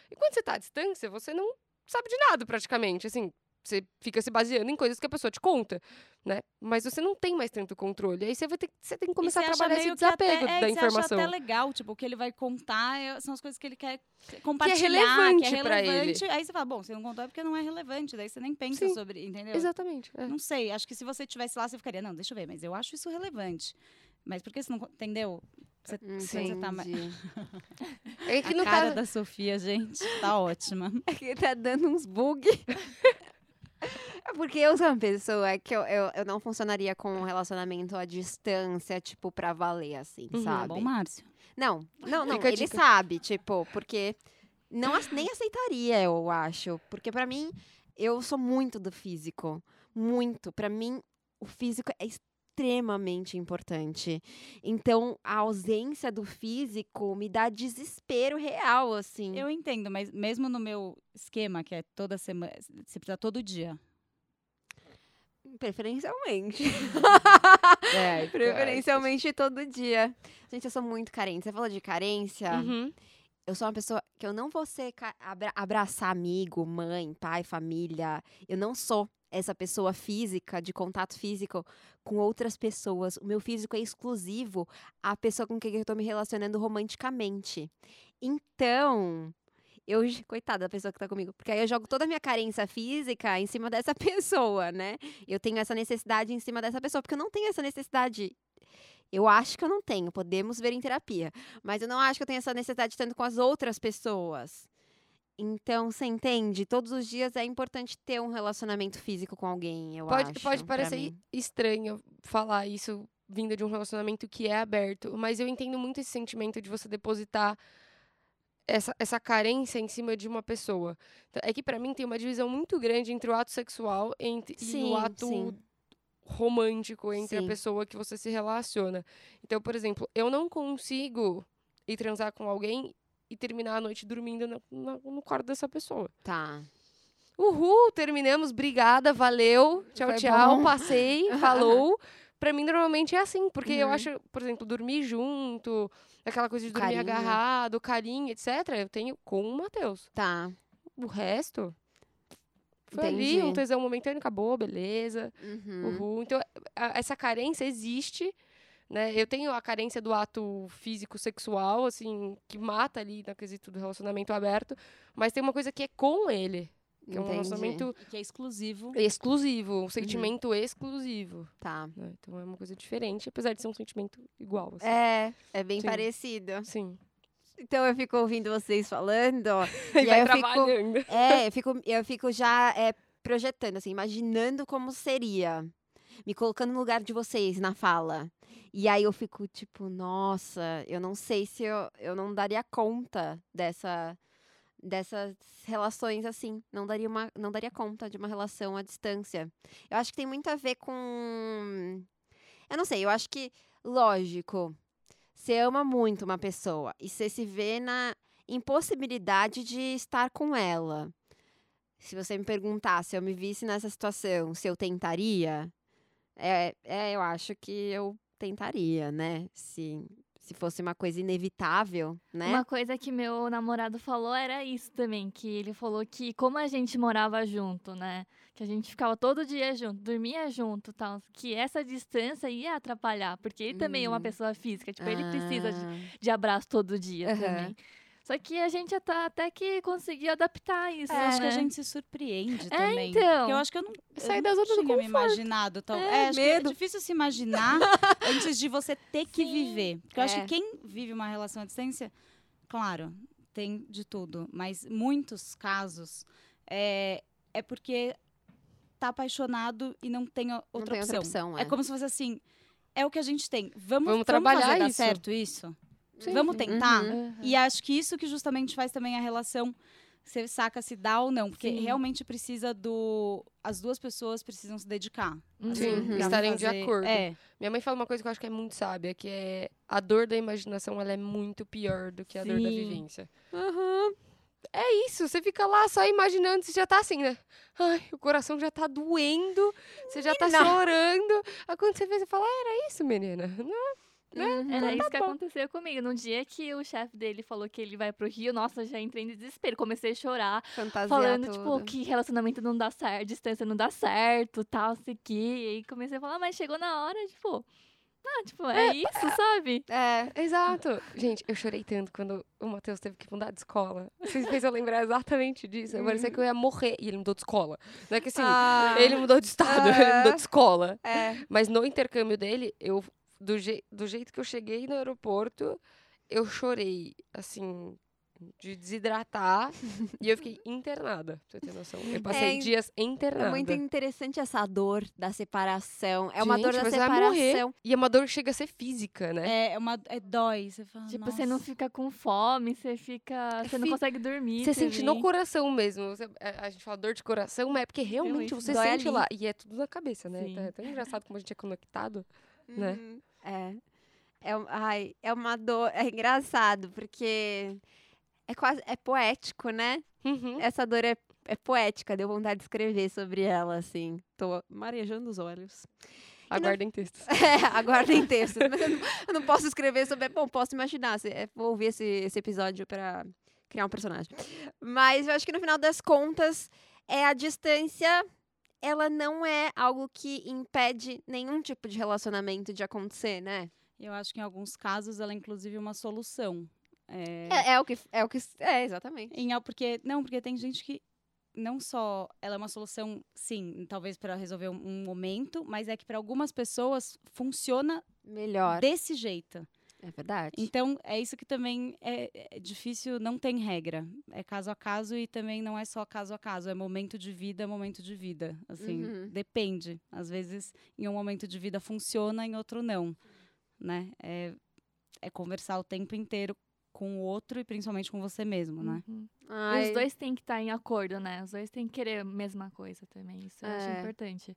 E quando você tá à distância, você não sabe de nada, praticamente. Assim, você fica se baseando em coisas que a pessoa te conta, né? Mas você não tem mais tanto controle. Aí você vai ter, que- você tem que começar a trabalhar esse que até- desapego é, da que informação. acha até legal, tipo, o que ele vai contar é- são as coisas que ele quer compartilhar, relevante que é pra ele. relevante. Aí você fala, bom, você não contou é porque não é relevante, daí você nem pensa Sim. sobre, entendeu? Exatamente. é. Não sei, acho que se você tivesse lá, você ficaria, não, deixa eu ver, mas eu acho isso relevante. Mas por que você não, entendeu? Você, você tá mais... É que A cara caso. da Sofia, gente, tá ótima. É que tá dando uns bug. É porque eu sou uma pessoa que eu, eu, eu não funcionaria com um relacionamento à distância, tipo, pra valer, assim, Uhum, sabe? Bom, Márcio. Não, não, não. Fica a ele dica. sabe, tipo, porque não nem aceitaria, eu acho. Porque pra mim, eu sou muito do físico. Muito. Pra mim, o físico é extremamente importante. Então, a ausência do físico me dá desespero real, assim. Eu entendo, mas mesmo no meu esquema, que é toda semana, você precisa todo dia. Preferencialmente. É, Preferencialmente todo dia. Gente, eu sou muito carente. Você falou de carência. Uhum. Eu sou uma pessoa que eu não vou ser abra- abraçar amigo, mãe, pai, família. Eu não sou essa pessoa física, de contato físico com outras pessoas. O meu físico é exclusivo à pessoa com quem eu tô me relacionando romanticamente. Então, eu, coitada da pessoa que tá comigo, porque aí eu jogo toda a minha carência física em cima dessa pessoa, né? Eu tenho essa necessidade em cima dessa pessoa, porque eu não tenho essa necessidade. Eu acho que eu não tenho, podemos ver em terapia. Mas eu não acho que eu tenho essa necessidade tanto com as outras pessoas. Então, você entende? Todos os dias é importante ter um relacionamento físico com alguém, eu Pode, acho. pode parecer estranho falar isso vindo de um relacionamento que é aberto, mas eu entendo muito esse sentimento de você depositar essa, essa carência em cima de uma pessoa. Então, É que pra mim tem uma divisão muito grande entre o ato sexual entre, e Sim, o ato sim. romântico entre Sim. a pessoa que você se relaciona. Então, por exemplo, eu não consigo ir transar com alguém e terminar a noite dormindo na- na- no quarto dessa pessoa. Tá. Uhul, terminamos, obrigada, valeu, tchau, Foi tchau, bom. passei, falou. Pra mim, normalmente é assim, porque eu Uhum. acho, por exemplo, dormir junto, aquela coisa de dormir carinho. agarrado, carinho, etc., eu tenho com o Matheus. Tá. O resto, foi ali, um Entendi. tesão momentâneo, acabou, beleza, Uhum. uhul. Então, a- essa carência existe, né? Eu tenho a carência do ato físico, sexual, assim, que mata ali na quesito do relacionamento aberto, mas tem uma coisa que é com ele, que é um relacionamento Que é exclusivo. exclusivo, um sentimento exclusivo. Tá. né? Então é uma coisa diferente, apesar de ser um sentimento igual. Assim. É, é bem Sim. parecido. Sim. Então eu fico ouvindo vocês falando. E, E vai aí eu fico-. É, eu fico, eu fico já é, projetando, assim, imaginando como seria. Me colocando no lugar de vocês na fala. E aí eu fico tipo, nossa, eu não sei se eu, eu não daria conta dessa dessas relações assim. Não daria, uma, não daria conta de uma relação à distância. Eu acho que tem muito a ver com. Eu não sei, eu acho que, lógico, você ama muito uma pessoa e você se vê na impossibilidade de estar com ela. Se você me perguntar se eu me visse nessa situação, se eu tentaria, é, é eu acho que eu tentaria, né? Se, se fosse uma coisa inevitável, né? Uma coisa que meu namorado falou era isso também, que ele falou que como a gente morava junto, né? Que a gente ficava todo dia junto, dormia junto, tal, que essa distância ia atrapalhar, porque ele também é uma Uhum. pessoa física, tipo, ele precisa de, Ah, de abraço todo dia Aham. também. Só que a gente tá até que conseguiu adaptar isso. Eu acho que a né? gente se surpreende É, também. então. Porque eu acho que eu não, eu Sair não zona do tinha me imaginado. Tão, É, é, acho medo. que é difícil se imaginar antes de você ter que Sim. viver. Porque eu acho É. que quem vive uma relação à distância, claro, tem de tudo. Mas muitos casos é, é porque tá apaixonado e não tem outra tem opção. outra opção, é. é. como se fosse assim, é o que a gente tem. Vamos, Vamos trabalhar fazer dar isso. certo isso? Sim, Vamos sim. tentar? Uhum. E acho que isso que justamente faz também a relação você saca se dá ou não, porque Sim. realmente precisa do as duas pessoas precisam se dedicar. Uhum. Sim, pra estarem de fazer- acordo. É, Minha mãe fala uma coisa que eu acho que é muito sábia, que é a dor da imaginação ela é muito pior do que a dor da Sim. vivência. Aham. É isso, você fica lá só imaginando, você já tá assim, né? Ai, o coração já tá doendo, você já tá Menina. chorando. Aí quando você vê, você fala, ah, era isso, menina. Não, Uhum. Era Então isso tá que bom. aconteceu comigo. No dia que o chefe dele falou que ele vai pro Rio, nossa, já entrei em desespero. Comecei a chorar, Fantasiar falando, tipo, que relacionamento não dá certo, distância não dá certo, tal, sei que. E aí comecei a falar, mas chegou na hora, tipo, ah, tipo, é, isso, sabe? É. Exato. Gente, eu chorei tanto quando o Matheus teve que mudar de escola. Vocês fez eu lembrar exatamente disso. Parecia que eu ia morrer. E ele mudou de escola. Não é que assim, Ah. ele mudou de estado, ele Ah. mudou de escola. É. Mas no intercâmbio dele, eu do, je do jeito que eu cheguei no aeroporto, eu chorei, assim, de desidratar. e eu fiquei internada, pra você ter noção. Eu passei É, dias É internada. muito interessante essa dor da separação. É uma dor Gente, da você vai morrer. separação. E é uma dor que chega a ser física, né? é uma é dói, você fala, Tipo, você não "Nossa". fica com fome, você fica. Você não fi- consegue dormir. Você sente no coração mesmo. Você- a, a gente fala dor de coração, mas é porque realmente Realmente você dói sente ali. lá. E é tudo na cabeça, né? Sim. É tão engraçado como a gente é conectado. Né? Uhum. É. É, ai, é uma dor. É engraçado, porque é quase. É poético, né? Uhum. Essa dor é, é poética. Deu vontade de escrever sobre ela, assim. Tô marejando os olhos. Aguardem textos. É, aguardem textos. Mas eu não, eu não posso escrever sobre. Bom, posso imaginar. se- é, vou ouvir esse, esse episódio pra criar um personagem. Mas eu acho que no final das contas, é a distância. Ela não é algo que impede nenhum tipo de relacionamento de acontecer, né? Eu acho que em alguns casos ela é inclusive uma solução. É, É, é o que. É o que. É, exatamente. em porque não, porque tem gente que não só ela é uma solução, sim, talvez para resolver um, um momento, mas é que para algumas pessoas funciona Melhor. desse jeito. É verdade. Então, é isso que também é, é difícil, não tem regra. É caso a caso e também não é só caso a caso, é momento de vida, é momento de vida. Assim, Uhum. depende. Às vezes, em um momento de vida funciona, em outro não. Né? É, é conversar o tempo inteiro com o outro e principalmente com você mesmo, né? Uhum. E os dois têm que estar em acordo, né? Os dois têm que querer a mesma coisa também. Isso eu acho É. importante.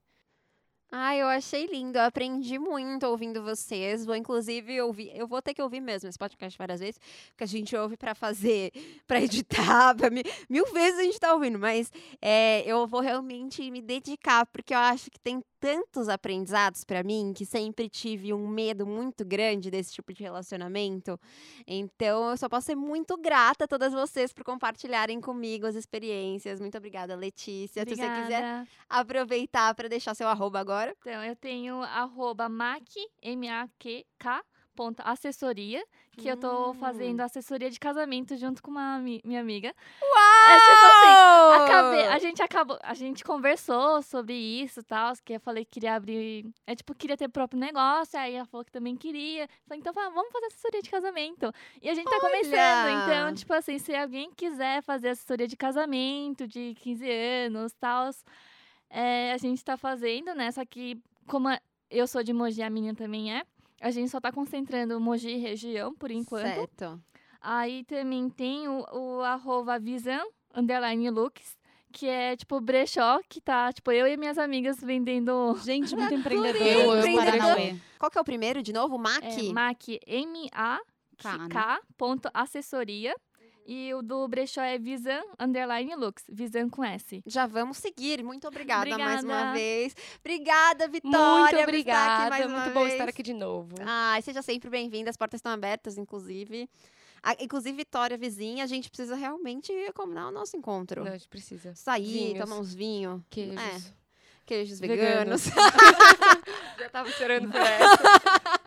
Ai, eu achei lindo. Eu aprendi muito ouvindo vocês. Vou, inclusive, ouvir. Eu vou ter que ouvir mesmo esse podcast várias vezes, porque a gente ouve pra fazer, pra editar, pra mi- mil vezes a gente tá ouvindo, mas é, eu vou realmente me dedicar, porque eu acho que tem tantos aprendizados pra mim que sempre tive um medo muito grande desse tipo de relacionamento. Então, eu só posso ser muito grata a todas vocês por compartilharem comigo as experiências. Muito obrigada, Letícia. Se você quiser Obrigada. aproveitar para deixar seu arroba agora. Então, eu tenho arroba mac, M-A-Q-K, ponto, assessoria, que eu tô Hum. fazendo assessoria de casamento junto com uma minha amiga. Uau! É tipo assim, Acabei, a gente acabou, a gente conversou sobre isso e tal, que eu falei que queria abrir, é tipo, queria ter próprio negócio, aí ela falou que também queria. Falei, então vamos fazer assessoria de casamento. E a gente tá começando, então, Olha! tipo assim, se alguém quiser fazer assessoria de casamento, de 15 anos, tal, é, a gente tá fazendo, né? Só que como eu sou de Mogi, a menina também é, a gente só tá concentrando Mogi e região, por enquanto. Certo. Aí também tem o, o arroba Visan, underline looks, que é tipo brechó, que tá, tipo, eu e minhas amigas vendendo Gente, muito empreendedor. Eu do Paranauê. Qual que é o primeiro, de novo? Mac? é, MAC, M-A-K, K, ponto assessoria. E o do brechó é Visan, underline looks, Visan com S. Já vamos seguir. Muito obrigada, mais uma Obrigada. vez. Obrigada, Vitória. Muito obrigada. mais muito bom vez. estar aqui de novo. Ai, seja sempre bem-vinda. As portas estão abertas, inclusive. Ah, inclusive, Vitória, vizinha, a gente precisa realmente combinar o nosso encontro. Não, a gente precisa. Sair, Vinhos. tomar uns vinhos. Queijos. É. Queijos Veganos. veganos. Já tava esperando por essa.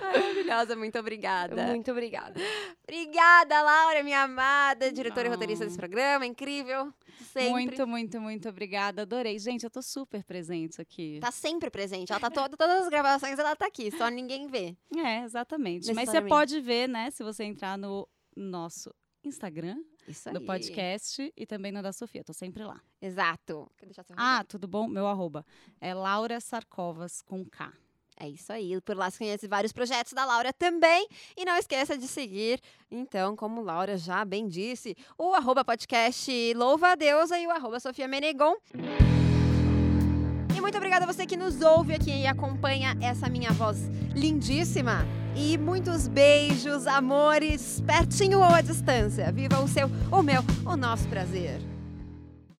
Maravilhosa, muito obrigada. Muito obrigada. Obrigada, Laura, minha amada, diretora e roteirista desse programa, incrível. Sempre. Muito, muito, muito obrigada. Adorei. Gente, eu tô super presente aqui. Tá sempre presente. Ela tá toda, todas as gravações, ela tá aqui, só ninguém vê. É, exatamente. Mas você pode ver, né, se você entrar no nosso Instagram, Isso aí. do podcast e também no da Sofia. Tô sempre lá. Exato. Quer deixar seu Ah, tudo bom? Meu arroba é Laura Sarcovas com K. É isso aí. Por lá você conhece vários projetos da Laura também. E não esqueça de seguir, então, como Laura já bem disse, o arroba podcast Louva a Deusa e o arroba Sofia Menegon. E muito obrigada a você que nos ouve aqui e acompanha essa minha voz lindíssima. E muitos beijos, amores, pertinho ou à distância. Viva o seu, o meu, o nosso prazer.